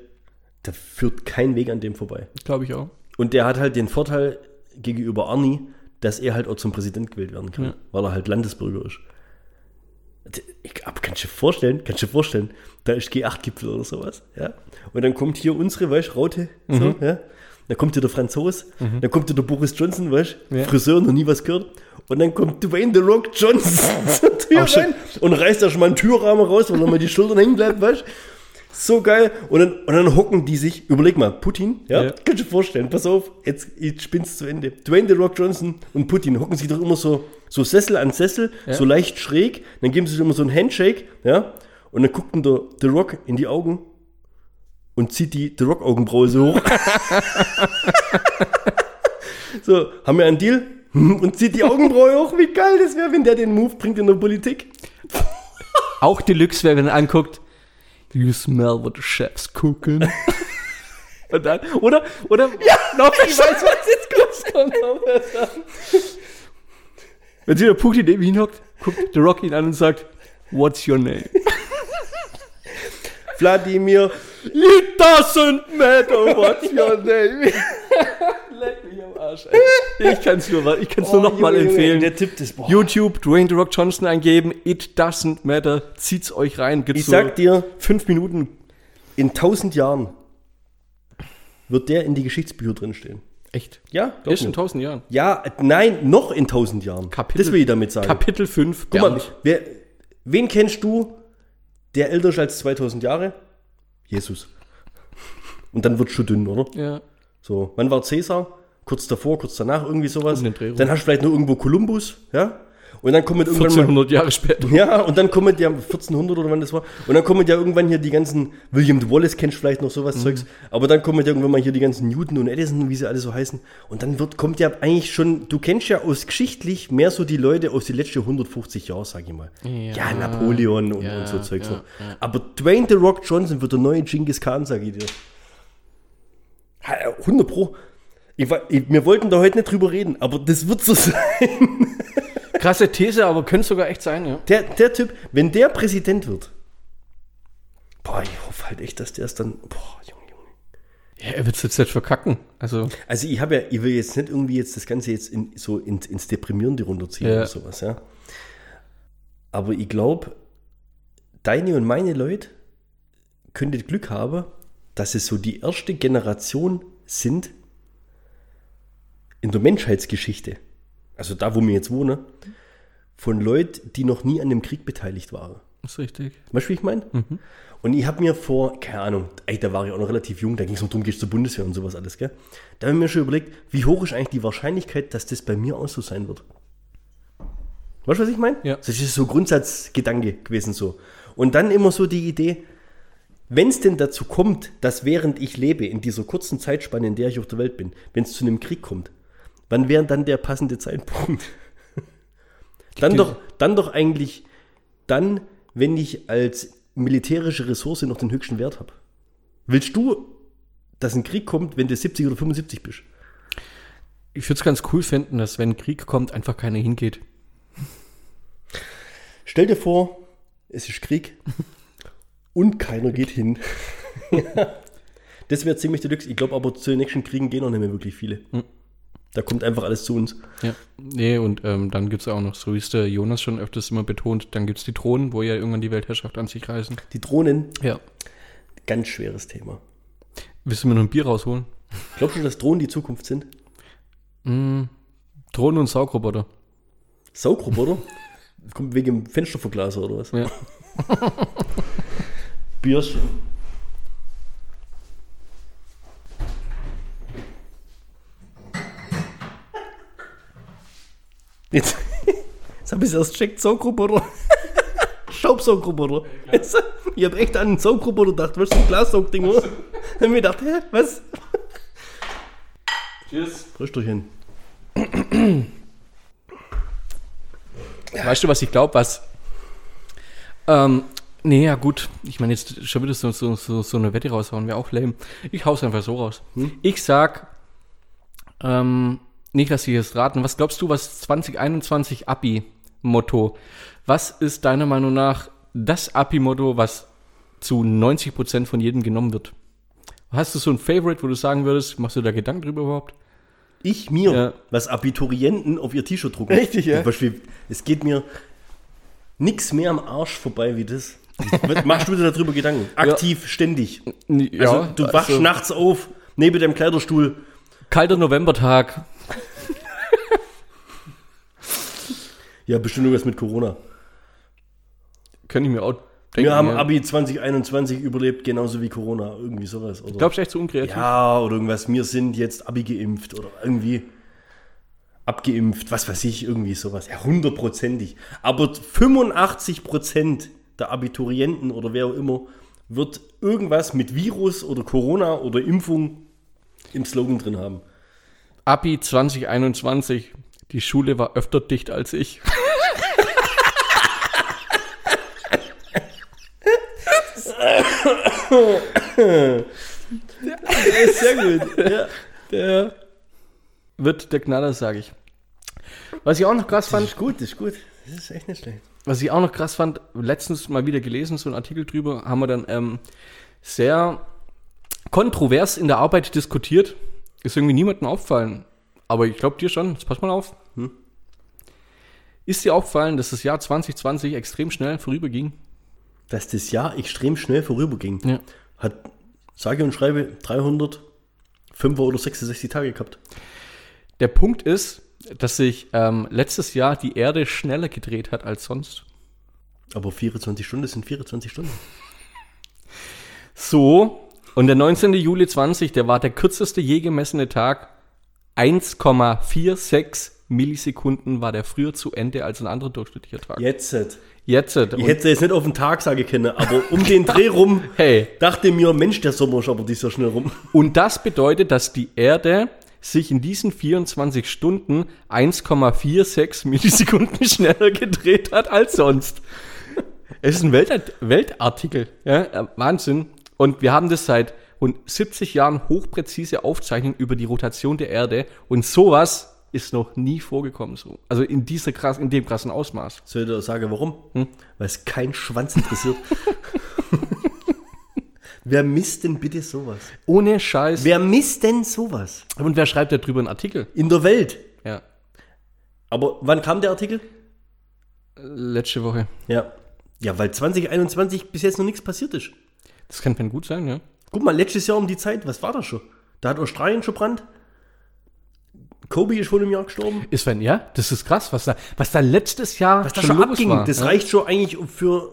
da führt kein Weg an dem vorbei. Glaube ich auch. Und der hat halt den Vorteil gegenüber Arnie, dass er halt auch zum Präsident gewählt werden kann, Ja. weil er halt Landesbürger ist. Ich, aber kannst du dir vorstellen, kannst du dir vorstellen, da ist G8-Gipfel oder sowas, ja. Und dann kommt hier unsere, weißt Raute, so, Mhm. ja. Dann kommt hier der Franzos, dann kommt hier der Boris Johnson, weißt Ja. Friseur, noch nie was gehört. Und dann kommt Dwayne The Rock Johnson zur Tür schon- rein und reißt da schon mal einen Türrahmen raus, weil er mal die Schultern hängen bleibt, weißt so geil. Und dann, und dann hocken die sich, überleg mal, Putin, ja, Ja. kannst du dir vorstellen, pass auf, jetzt, jetzt spinnst zu Ende. Dwayne The Rock Johnson und Putin hocken sich doch immer so, so Sessel an Sessel, Ja. so leicht schräg, dann geben sie sich immer so einen Handshake, ja, und dann guckt der The Rock in die Augen und zieht die The Rock Augenbraue so hoch. so, haben wir einen Deal? Und zieht die Augenbraue hoch. Wie geil das wäre, wenn der den Move bringt in der Politik. Auch Deluxe wäre, wenn er anguckt. You smell what the chefs cooking. Und dann, oder, oder, ja, noch ich weiß, was jetzt kommt. Wenn sich der Putin neben ihn hockt, guckt The Rock ihn an und sagt, What's your name? Wladimir, It doesn't matter what's your name. Arsch, ey. Ich kann es nur, ich kann's nur noch mal Oh, Junge, Junge, empfehlen. Der Tipp boah. YouTube, Dwayne The Rock Johnson eingeben. It doesn't matter. Zieht's euch rein. Gibt's Ich sag dir, fünf Minuten. in tausend Jahren wird der in die Geschichtsbücher drinstehen. Echt? Ja, glaub in mir. tausend Jahren. Ja, nein, noch in tausend Jahren. Kapitel- das will ich damit sagen. Kapitel 5. Guck mal, wer, wen kennst du, der älter ist als 2000 Jahre? Jesus. Und dann wird schon dünn, oder? Ja. So, wann war Cäsar? Kurz davor, kurz danach, irgendwie sowas. Um. Dann hast du vielleicht noch irgendwo Kolumbus, ja? Und dann kommen irgendwann mal, 1400 Jahre später. ja, und dann kommen ja 1400 oder wann das war. Und dann kommen ja irgendwann hier die ganzen, William Wallace kennst du vielleicht noch sowas Mhm. Zeugs. Aber dann kommen ja irgendwann mal hier die ganzen Newton und Edison, wie sie alle so heißen. Und dann wird, kommt ja eigentlich schon, du kennst ja aus geschichtlich mehr so die Leute aus den letzten 150 Jahren, sag ich mal. Ja. Ja, Napoleon und, Ja, und so Zeugs ja, noch. Aber Dwayne The Rock Johnson wird der neue Genghis Khan, sag ich dir. Ha, 100 Pro. Ich, ich, wir wollten da heute nicht drüber reden, aber das wird so sein. Krasse These, aber könnte sogar echt sein, ja. Der, der Typ, wenn der Präsident wird, boah, ich hoffe halt echt, dass der es dann, boah, Junge, Junge. Ja, er wird es jetzt nicht verkacken. Also, Also ich habe ja, ich will jetzt nicht irgendwie jetzt das Ganze jetzt in, so ins, ins Deprimierende runterziehen Ja. oder sowas, ja. Aber ich glaube, deine und meine Leute könntet Glück haben, dass es so die erste Generation sind in der Menschheitsgeschichte, also da, wo wir jetzt wohnen, von Leuten, die noch nie an dem Krieg beteiligt waren. ist richtig. Weißt du, wie ich meine? Und ich habe mir vor, keine Ahnung, ey, da war ich auch noch relativ jung, da ging es noch darum, gehst zur Bundeswehr und sowas alles, gell? Da habe ich mir schon überlegt, wie hoch ist eigentlich die Wahrscheinlichkeit, dass das bei mir auch so sein wird? Weißt du, was ich meine? Ja. Das ist so Grundsatzgedanke gewesen so. Und dann immer so die Idee, wenn es denn dazu kommt, dass während ich lebe, in dieser kurzen Zeitspanne, in der ich auf der Welt bin, wenn es zu einem Krieg kommt, wann wäre dann der passende Zeitpunkt? dann, doch, dann doch eigentlich dann, wenn ich als militärische Ressource noch den höchsten Wert habe. Willst du, dass ein Krieg kommt, wenn du 70 oder 75 bist? Ich würde es ganz cool finden, dass wenn Krieg kommt, einfach keiner hingeht. Stell dir vor, es ist Krieg und keiner geht hin. das wäre ziemlich deluxe. Ich glaube aber, zu den nächsten Kriegen gehen auch nicht mehr wirklich viele. Da kommt einfach alles zu uns. Ja. Nee, und ähm, dann gibt es auch noch, so wie es der Jonas schon öfters immer betont, dann gibt es die Drohnen, wo ja irgendwann die Weltherrschaft an sich reißen. Die Drohnen, Ja. ganz schweres Thema. Willst du mir noch ein Bier rausholen? Glaubst du, dass Drohnen die Zukunft sind? Drohnen und Saugroboter. Saugroboter? Kommt wegen dem Fensterverglaser oder was? Ja. Bierchen. Jetzt, jetzt habe ich es erst checkt, Saugroboter. Staubsaugroboter. Jetzt, Ich habe echt an einen Saugroboter gedacht, was ist ein Glassaugding, oder? Dann hab ich mir gedacht, hä, was? Tschüss. Rösterchen. Weißt du, was ich glaube, was. Ähm, nee, ja gut. Ich meine, jetzt schon wieder so, so, so, so eine Wette raushauen, wäre auch lame. Ich hau's einfach so raus. Ich sag, ähm, nicht, dass Sie jetzt raten. Was glaubst du, was 2021 Abi-Motto? Was ist deiner Meinung nach das Abi-Motto, was zu 90% von jedem genommen wird? Hast du so ein Favorite, wo du sagen würdest, machst du da Gedanken drüber überhaupt? Ich mir, Ja. was Abiturienten auf ihr T-Shirt drucken. Richtig, ja. Beispiel, es geht mir nix mehr am Arsch vorbei wie das. Machst du dir darüber Gedanken? Aktiv, ständig. Ja, Also, du wachst also- nachts auf, neben deinem Kleiderstuhl. Kalter Novembertag. Ja, bestimmt irgendwas mit Corona. Könnte ich mir auch denken. Wir haben ja. Abi 2021 überlebt, genauso wie Corona. Irgendwie sowas. Oder? Glaubst du echt so unkreativ? ja, oder irgendwas. Wir sind jetzt Abi geimpft oder irgendwie abgeimpft, was weiß ich, irgendwie sowas. Ja, hundertprozentig. Aber 85 Prozent der Abiturienten oder wer auch immer wird irgendwas mit Virus oder Corona oder Impfung im Slogan drin haben. Abi 2021. Die Schule war öfter dicht als ich. Sehr gut. Ja. Der wird der Knaller, sage ich. Was ich auch noch krass Das fand, ist gut, das ist gut. Das ist echt nicht schlecht. was ich auch noch krass fand, letztens mal wieder gelesen, so ein Artikel drüber, haben wir dann ähm, sehr kontrovers in der Arbeit diskutiert. Ist irgendwie niemandem auffallen. Aber ich glaube dir schon, jetzt pass mal auf. Ist dir aufgefallen, dass das Jahr 2020 extrem schnell vorüberging? Dass das Jahr extrem schnell vorüberging. Ja. Hat, sage und schreibe, 305 oder 66 Tage gehabt. Der Punkt ist, dass sich ähm, letztes Jahr die Erde schneller gedreht hat als sonst. Aber 24 Stunden sind 24 Stunden. So, und der 19. Juli 20, der war der kürzeste je gemessene Tag. 1,46 Millisekunden war der früher zu Ende als ein anderer durchschnittlicher Tag. Jetzt. Jetzt. Ich hätte jetzt nicht auf den Tag sagen können, aber um den Dreh rum hey, dachte mir, Mensch, der Sommer ist aber nicht so schnell rum. und das bedeutet, dass die Erde sich in diesen 24 Stunden 1,46 Millisekunden schneller gedreht hat als sonst. Es ist ein Welt Weltartikel. Ja, äh, Wahnsinn. Und wir haben das seit rund 70 Jahren hochpräzise Aufzeichnungen über die Rotation der Erde. Und sowas ist noch nie vorgekommen. So. Also in, dieser krass, in dem krassen Ausmaß. Soll ich dir sagen, warum? Weil es kein Schwanz interessiert. Wer misst denn bitte sowas? Ohne Scheiß. Wer misst denn sowas? Und wer schreibt darüber einen Artikel? In der Welt. Ja. Aber wann kam der Artikel? Letzte Woche. Ja. Ja, weil 2021 bis jetzt noch nichts passiert ist. Das kann kann gut sein, ja. Guck mal, letztes Jahr um die Zeit, was war das schon? Da hat Australien schon Brand. Kobe ist vor einem Jahr gestorben. Ist wenn, ja, das ist krass, was da, was da letztes Jahr Was da schon abging, das ja. reicht schon eigentlich für.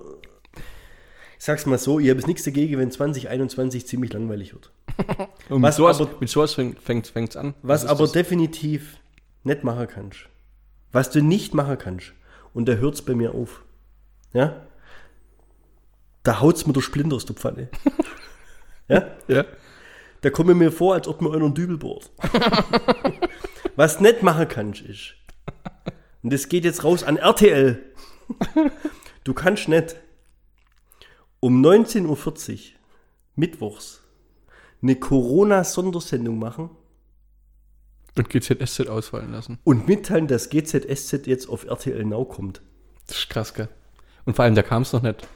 Ich sag's mal so, ich habe es nichts dagegen, wenn 2021 ziemlich langweilig wird. Und mit was sowas, aber- mit sowas fängt fängt's, fängt's an. Was ist aber das? definitiv nicht machen kannst. Was du nicht machen kannst. Und da hört's bei mir auf. Ja? da haut's mir der Splinter aus der Pfanne. ja? Ja. Da komme ich mir vor, als ob mir einer einen Dübel bohrt. Was nicht machen kannst, ist, und das geht jetzt raus an RTL, du kannst nicht um 19.40 Uhr mittwochs eine Corona-Sondersendung machen Und GZSZ ausfallen lassen. und mitteilen, dass GZSZ jetzt auf RTL Now kommt. Das ist krass, gell? Und vor allem, da kam es noch nicht.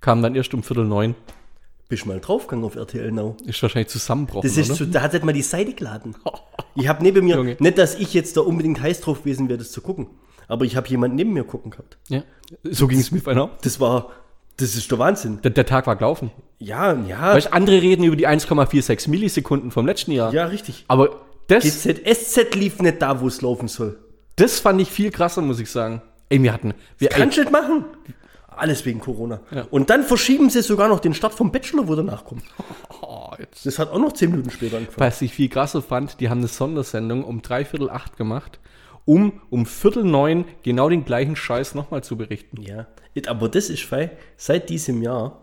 Kam dann erst um Viertel neun. Bist mal draufgegangen auf RTL Now. Ist wahrscheinlich zusammenbrochen, Das ist so, da hat er mal die Seite geladen. Ich habe neben mir, Junge. nicht, dass ich jetzt da unbedingt heiß drauf gewesen wäre, das zu gucken, aber ich habe jemanden neben mir gucken gehabt. ja. So ging es mir bei einer. Das war, das ist der Wahnsinn. Der, der Tag war gelaufen. Ja, ja, Weißt, andere reden über die 1,46 Millisekunden vom letzten Jahr. ja, richtig. Aber das, GZSZ lief nicht da, wo es laufen soll. das fand ich viel krasser, muss ich sagen. Ey, wir hatten. Wir, ey, Kannst du nicht machen. Alles wegen Corona. Ja. Und dann verschieben sie sogar noch den Start vom Bachelor, wo danach kommt. oh, jetzt. Das hat auch noch zehn Minuten später angefangen. Was ich viel krasser fand, die haben eine Sondersendung um dreiviertel acht gemacht, um um viertel neun genau den gleichen Scheiß nochmal zu berichten. Ja, aber das ist frei. Seit diesem Jahr,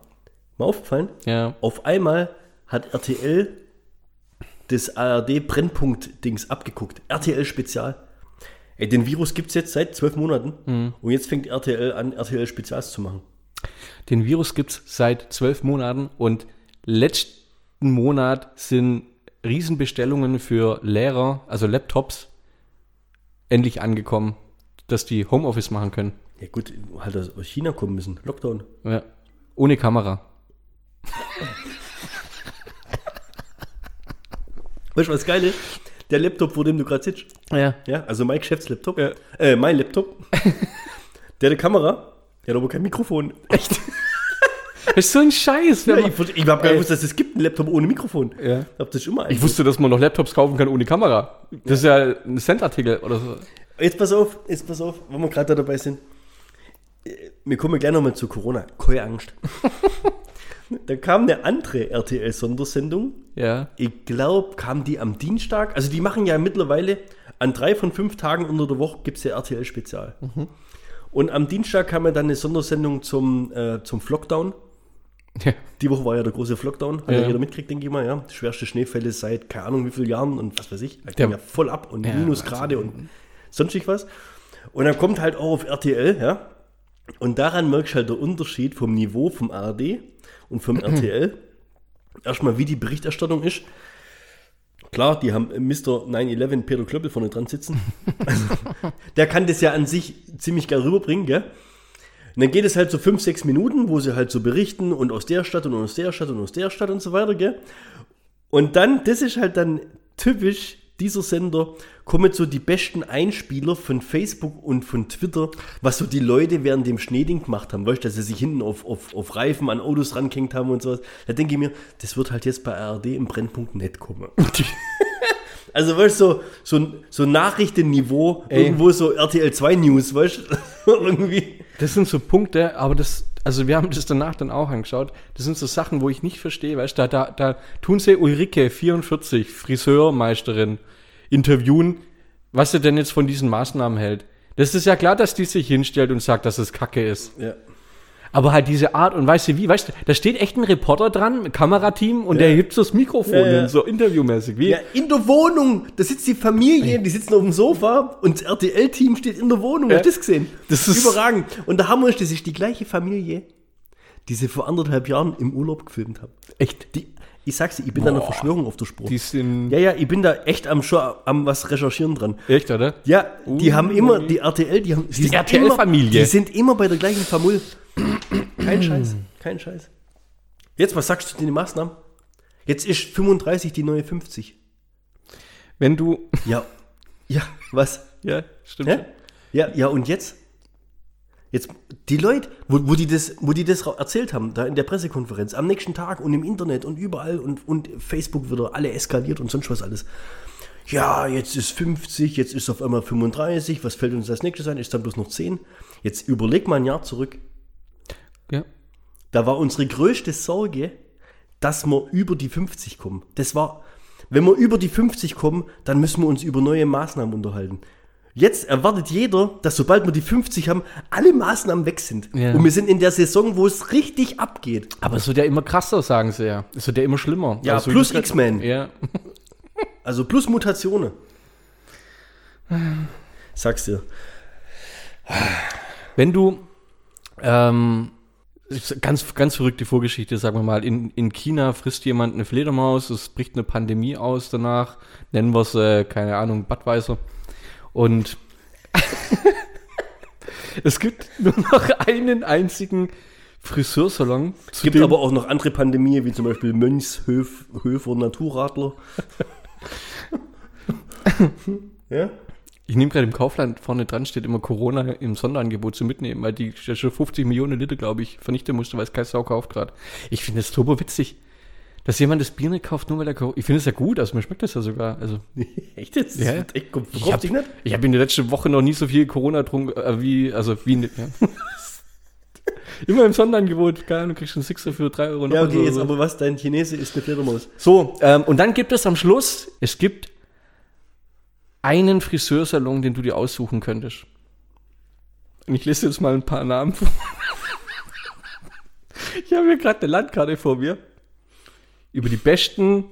mal aufgefallen, Ja. auf einmal hat RTL das ARD-Brennpunkt-Dings abgeguckt. RTL Spezial. Ey, den Virus gibt es jetzt seit zwölf Monaten Mhm. und jetzt fängt RTL an, RTL Spezials zu machen. Den Virus gibt's seit zwölf Monaten und letzten Monat sind Riesenbestellungen für Lehrer, also Laptops, endlich angekommen, dass die Homeoffice machen können. Ja gut, halt aus aus China kommen müssen. Lockdown. Ja. Ohne Kamera. Weißt du, was geil ist? Der Laptop, vor dem du gerade sitzt. Ja. Ja, also mein Geschäftslaptop. Ja. Äh, mein Laptop. der hat eine Kamera. Der hat aber kein Mikrofon. Echt? Das ist so ein Scheiß. Ja, ich ich habe gar nicht gewusst, dass es gibt einen Laptop ohne Mikrofon. Ja. Hab das mal Ich wusste, dass man noch Laptops kaufen kann ohne Kamera. Das ist ja ein Cent-Artikel oder so. Jetzt pass auf, jetzt pass auf, wenn wir gerade da dabei sind. Äh, Wir kommen gleich nochmal zu Corona. Keine Angst. da kam eine andere RTL-Sondersendung. Ja. Ich glaube, kam die am Dienstag. Also die machen ja mittlerweile an drei von fünf Tagen unter der Woche gibt es ja RTL Spezial. Und am Dienstag kam ja dann eine Sondersendung zum, äh, zum Flockdown. ja. Die Woche war ja der große Flockdown, hat Ja. ja jeder mitgekriegt, denke ich mal, ja. Schwerste Schneefälle seit keine Ahnung wie vielen Jahren und was weiß ich. Da ging ja voll ab und Ja, Minusgrade und sonstig was. Und dann kommt halt auch auf RTL, ja. Und daran merkst du halt der Unterschied vom Niveau vom ARD und vom RTL. Erstmal, wie die Berichterstattung ist. Klar, die haben Mr. 9-11 Peter Klöppel vorne dran sitzen. Also, der kann das ja an sich ziemlich geil rüberbringen, gell? Und dann geht es halt so fünf, sechs Minuten, wo sie halt so berichten und aus der Stadt und aus der Stadt und aus der Stadt und so weiter, gell? Und dann, das ist halt dann typisch dieser Sender, kommen so die besten Einspieler von Facebook und von Twitter, was so die Leute während dem Schneeding gemacht haben, weißt du, dass sie sich hinten auf, auf, auf Reifen an Autos rangehängt haben und sowas. Da denke ich mir, das wird halt jetzt bei ARD im Brennpunkt nicht kommen. Also, weißt du, so, so, so Nachrichtenniveau, Ey. irgendwo so RTL 2 News, weißt du, irgendwie. Das sind so Punkte, aber das, also wir haben das danach dann auch angeschaut. Das sind so Sachen, wo ich nicht verstehe, weißt du, da, da, da tun sie Ulrike, 44, Friseurmeisterin, interviewen, was sie denn jetzt von diesen Maßnahmen hält. Das ist ja klar, dass die sich hinstellt und sagt, dass es Kacke ist. Ja. Aber halt diese Art und weißt du wie, weißt du, da steht echt ein Reporter dran, ein Kamerateam und der hebt so das Mikrofon Ja, ja. so interviewmäßig. Wie? Ja, in der Wohnung, da sitzt die Familie, die sitzen auf dem Sofa und das RTL-Team steht in der Wohnung. Ja. Hast du das gesehen? Das ist- überragend. Und der Hammer ist, das ist die gleiche Familie, die sie vor anderthalb Jahren im Urlaub gefilmt haben. Echt? Die, ich sag's dir, ich bin da einer Verschwörung auf der Spur. Die sind. Ja, ja, ich bin da echt am, schon am was recherchieren dran. Echt, oder? Ja, die Uh, haben immer, die RTL, die haben. Die die RTL-Familie. Die sind immer bei der gleichen Famille. Kein Scheiß, kein Scheiß. Jetzt, was sagst du zu den Maßnahmen? Jetzt ist 35 die neue 50. Wenn du. Ja, ja, was? Ja, stimmt. Hä? Ja, ja, und jetzt? Jetzt, die Leute, wo, wo, die das, wo die das erzählt haben, da in der Pressekonferenz, am nächsten Tag und im Internet und überall und, und Facebook wieder alle eskaliert und sonst was alles. Ja, jetzt ist 50, jetzt ist auf einmal 35, was fällt uns als nächstes ein? Ist dann bloß noch 10. Jetzt überleg mal ein Jahr zurück. Da war unsere größte Sorge, dass wir über die 50 kommen. Das war, wenn wir über die 50 kommen, dann müssen wir uns über neue Maßnahmen unterhalten. Jetzt erwartet jeder, dass sobald wir die 50 haben, alle Maßnahmen weg sind. Ja. Und wir sind in der Saison, wo es richtig abgeht. Aber es wird ja immer krasser, sagen sie ja. Es wird ja immer schlimmer. Ja, Also, plus X-Men. Ja. Also plus Mutationen. Sag's dir. Wenn du, ähm, ganz, ganz verrückte Vorgeschichte, sagen wir mal, in, in China frisst jemand eine Fledermaus, es bricht eine Pandemie aus danach, nennen wir es, äh, keine Ahnung, Budweiser. Und es gibt nur noch einen einzigen Friseursalon. Es gibt aber auch noch andere Pandemien, wie zum Beispiel Mönchshöfer Naturradler. ja? Ich nehme gerade im Kaufland vorne dran steht immer Corona im Sonderangebot zu mitnehmen, weil die schon 50 Millionen Liter, glaube ich, vernichten musste, weil es kein Sau kauft gerade. Ich finde es turbo witzig, dass jemand das Bier nicht kauft, nur weil er kauft. Ich finde es ja gut, also mir schmeckt das ja sogar. Also Echt jetzt? Ja. Das echt, ich kommt habe ich hab in der letzten Woche noch nie so viel Corona getrunken, äh, wie, also wie, ja. Immer im Sonderangebot, keine Ahnung, kriegst du einen Sixer für 3 Euro. Ja, okay, oder jetzt so. aber was, dein Chinese ist eine Fledermaus. So, ähm, und dann gibt es am Schluss, es gibt einen Friseursalon, den du dir aussuchen könntest. Und ich lese jetzt mal ein paar Namen vor. Ich habe hier gerade eine Landkarte vor mir. Über die besten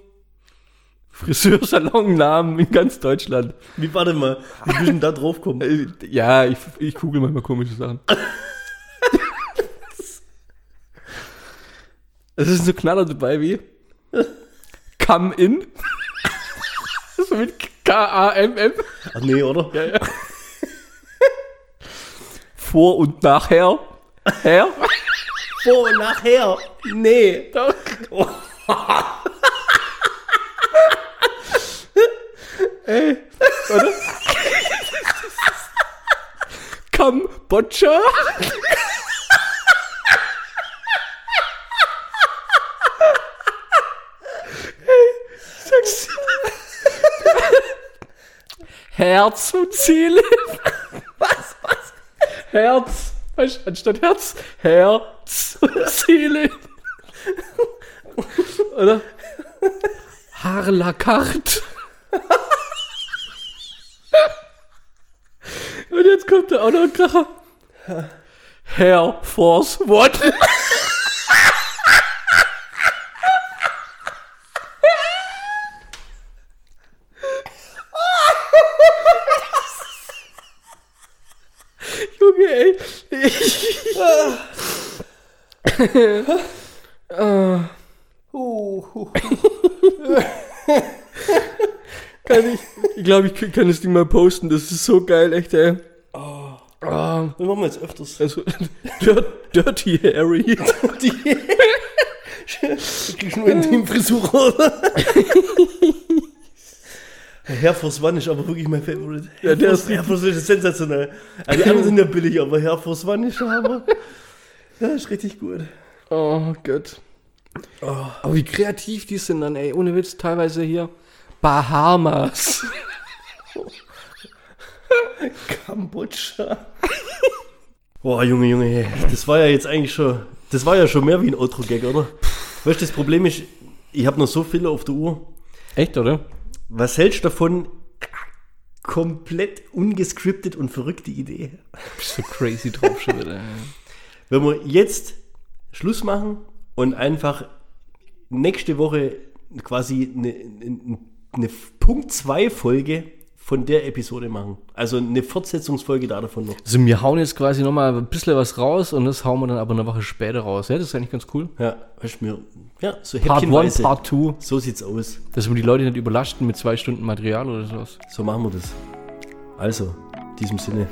Friseursalon-Namen in ganz Deutschland. Wie, warte mal, wie bist du denn da drauf gekommen? Äh, Ja, ich, ich google manchmal komische Sachen. Es ist so Knaller dabei wie Come in. So mit K-A-M-M. Ach nee, oder? Ja, ja. Vor und nachher. Her. Vor und nachher. Nee. Doch. Ey, oder? Kambodscha. Herz und Seele. Was? Was? Herz. Anstatt Herz, Herz und Seele. Oder? Harlakart. Und jetzt kommt da auch noch ein Kracher. Air Force One. Junge, ey. Kann ich, ich glaube, ich kann das Ding mal posten. Das ist so geil, echt, ey. Ah, Das machen wir jetzt öfters. also, Dirt, Dirty Harry. Du kriegst nur in die Frisur, oder? Air Force One ist aber wirklich mein Favorite. Ja, Air der Force, ist Force ist sensationell. Also die anderen sind ja billig, aber Air Force One ist schon Hammer. Ja, ist richtig gut. Oh Gott. Aber wie kreativ die sind dann, ey. Ohne Witz, teilweise hier. Bahamas. Kambodscha. Boah, Junge, Junge, hey. das war ja jetzt eigentlich schon, das war ja schon mehr wie ein Outro-Gag, oder? Weißt du, das Problem ist, ich habe noch so viele auf der Uhr. Echt, oder? Was hältst du davon? Komplett ungescriptet und verrückte Idee. Bist so crazy drauf schon wieder. ey. Wenn wir jetzt Schluss machen und einfach nächste Woche quasi eine, eine, eine Punkt 2 Folge von der Episode machen. Also eine Fortsetzungsfolge da davon noch. Also wir hauen jetzt quasi nochmal ein bisschen was raus und das hauen wir dann aber eine Woche später raus. Ja, das ist eigentlich ganz cool. Ja, weißt du mir, ja, so Part 1, häppchenweise. Part 2. So sieht's aus. Dass wir die Leute nicht überlasten mit zwei Stunden Material oder sowas. So machen wir das. Also, in diesem Sinne.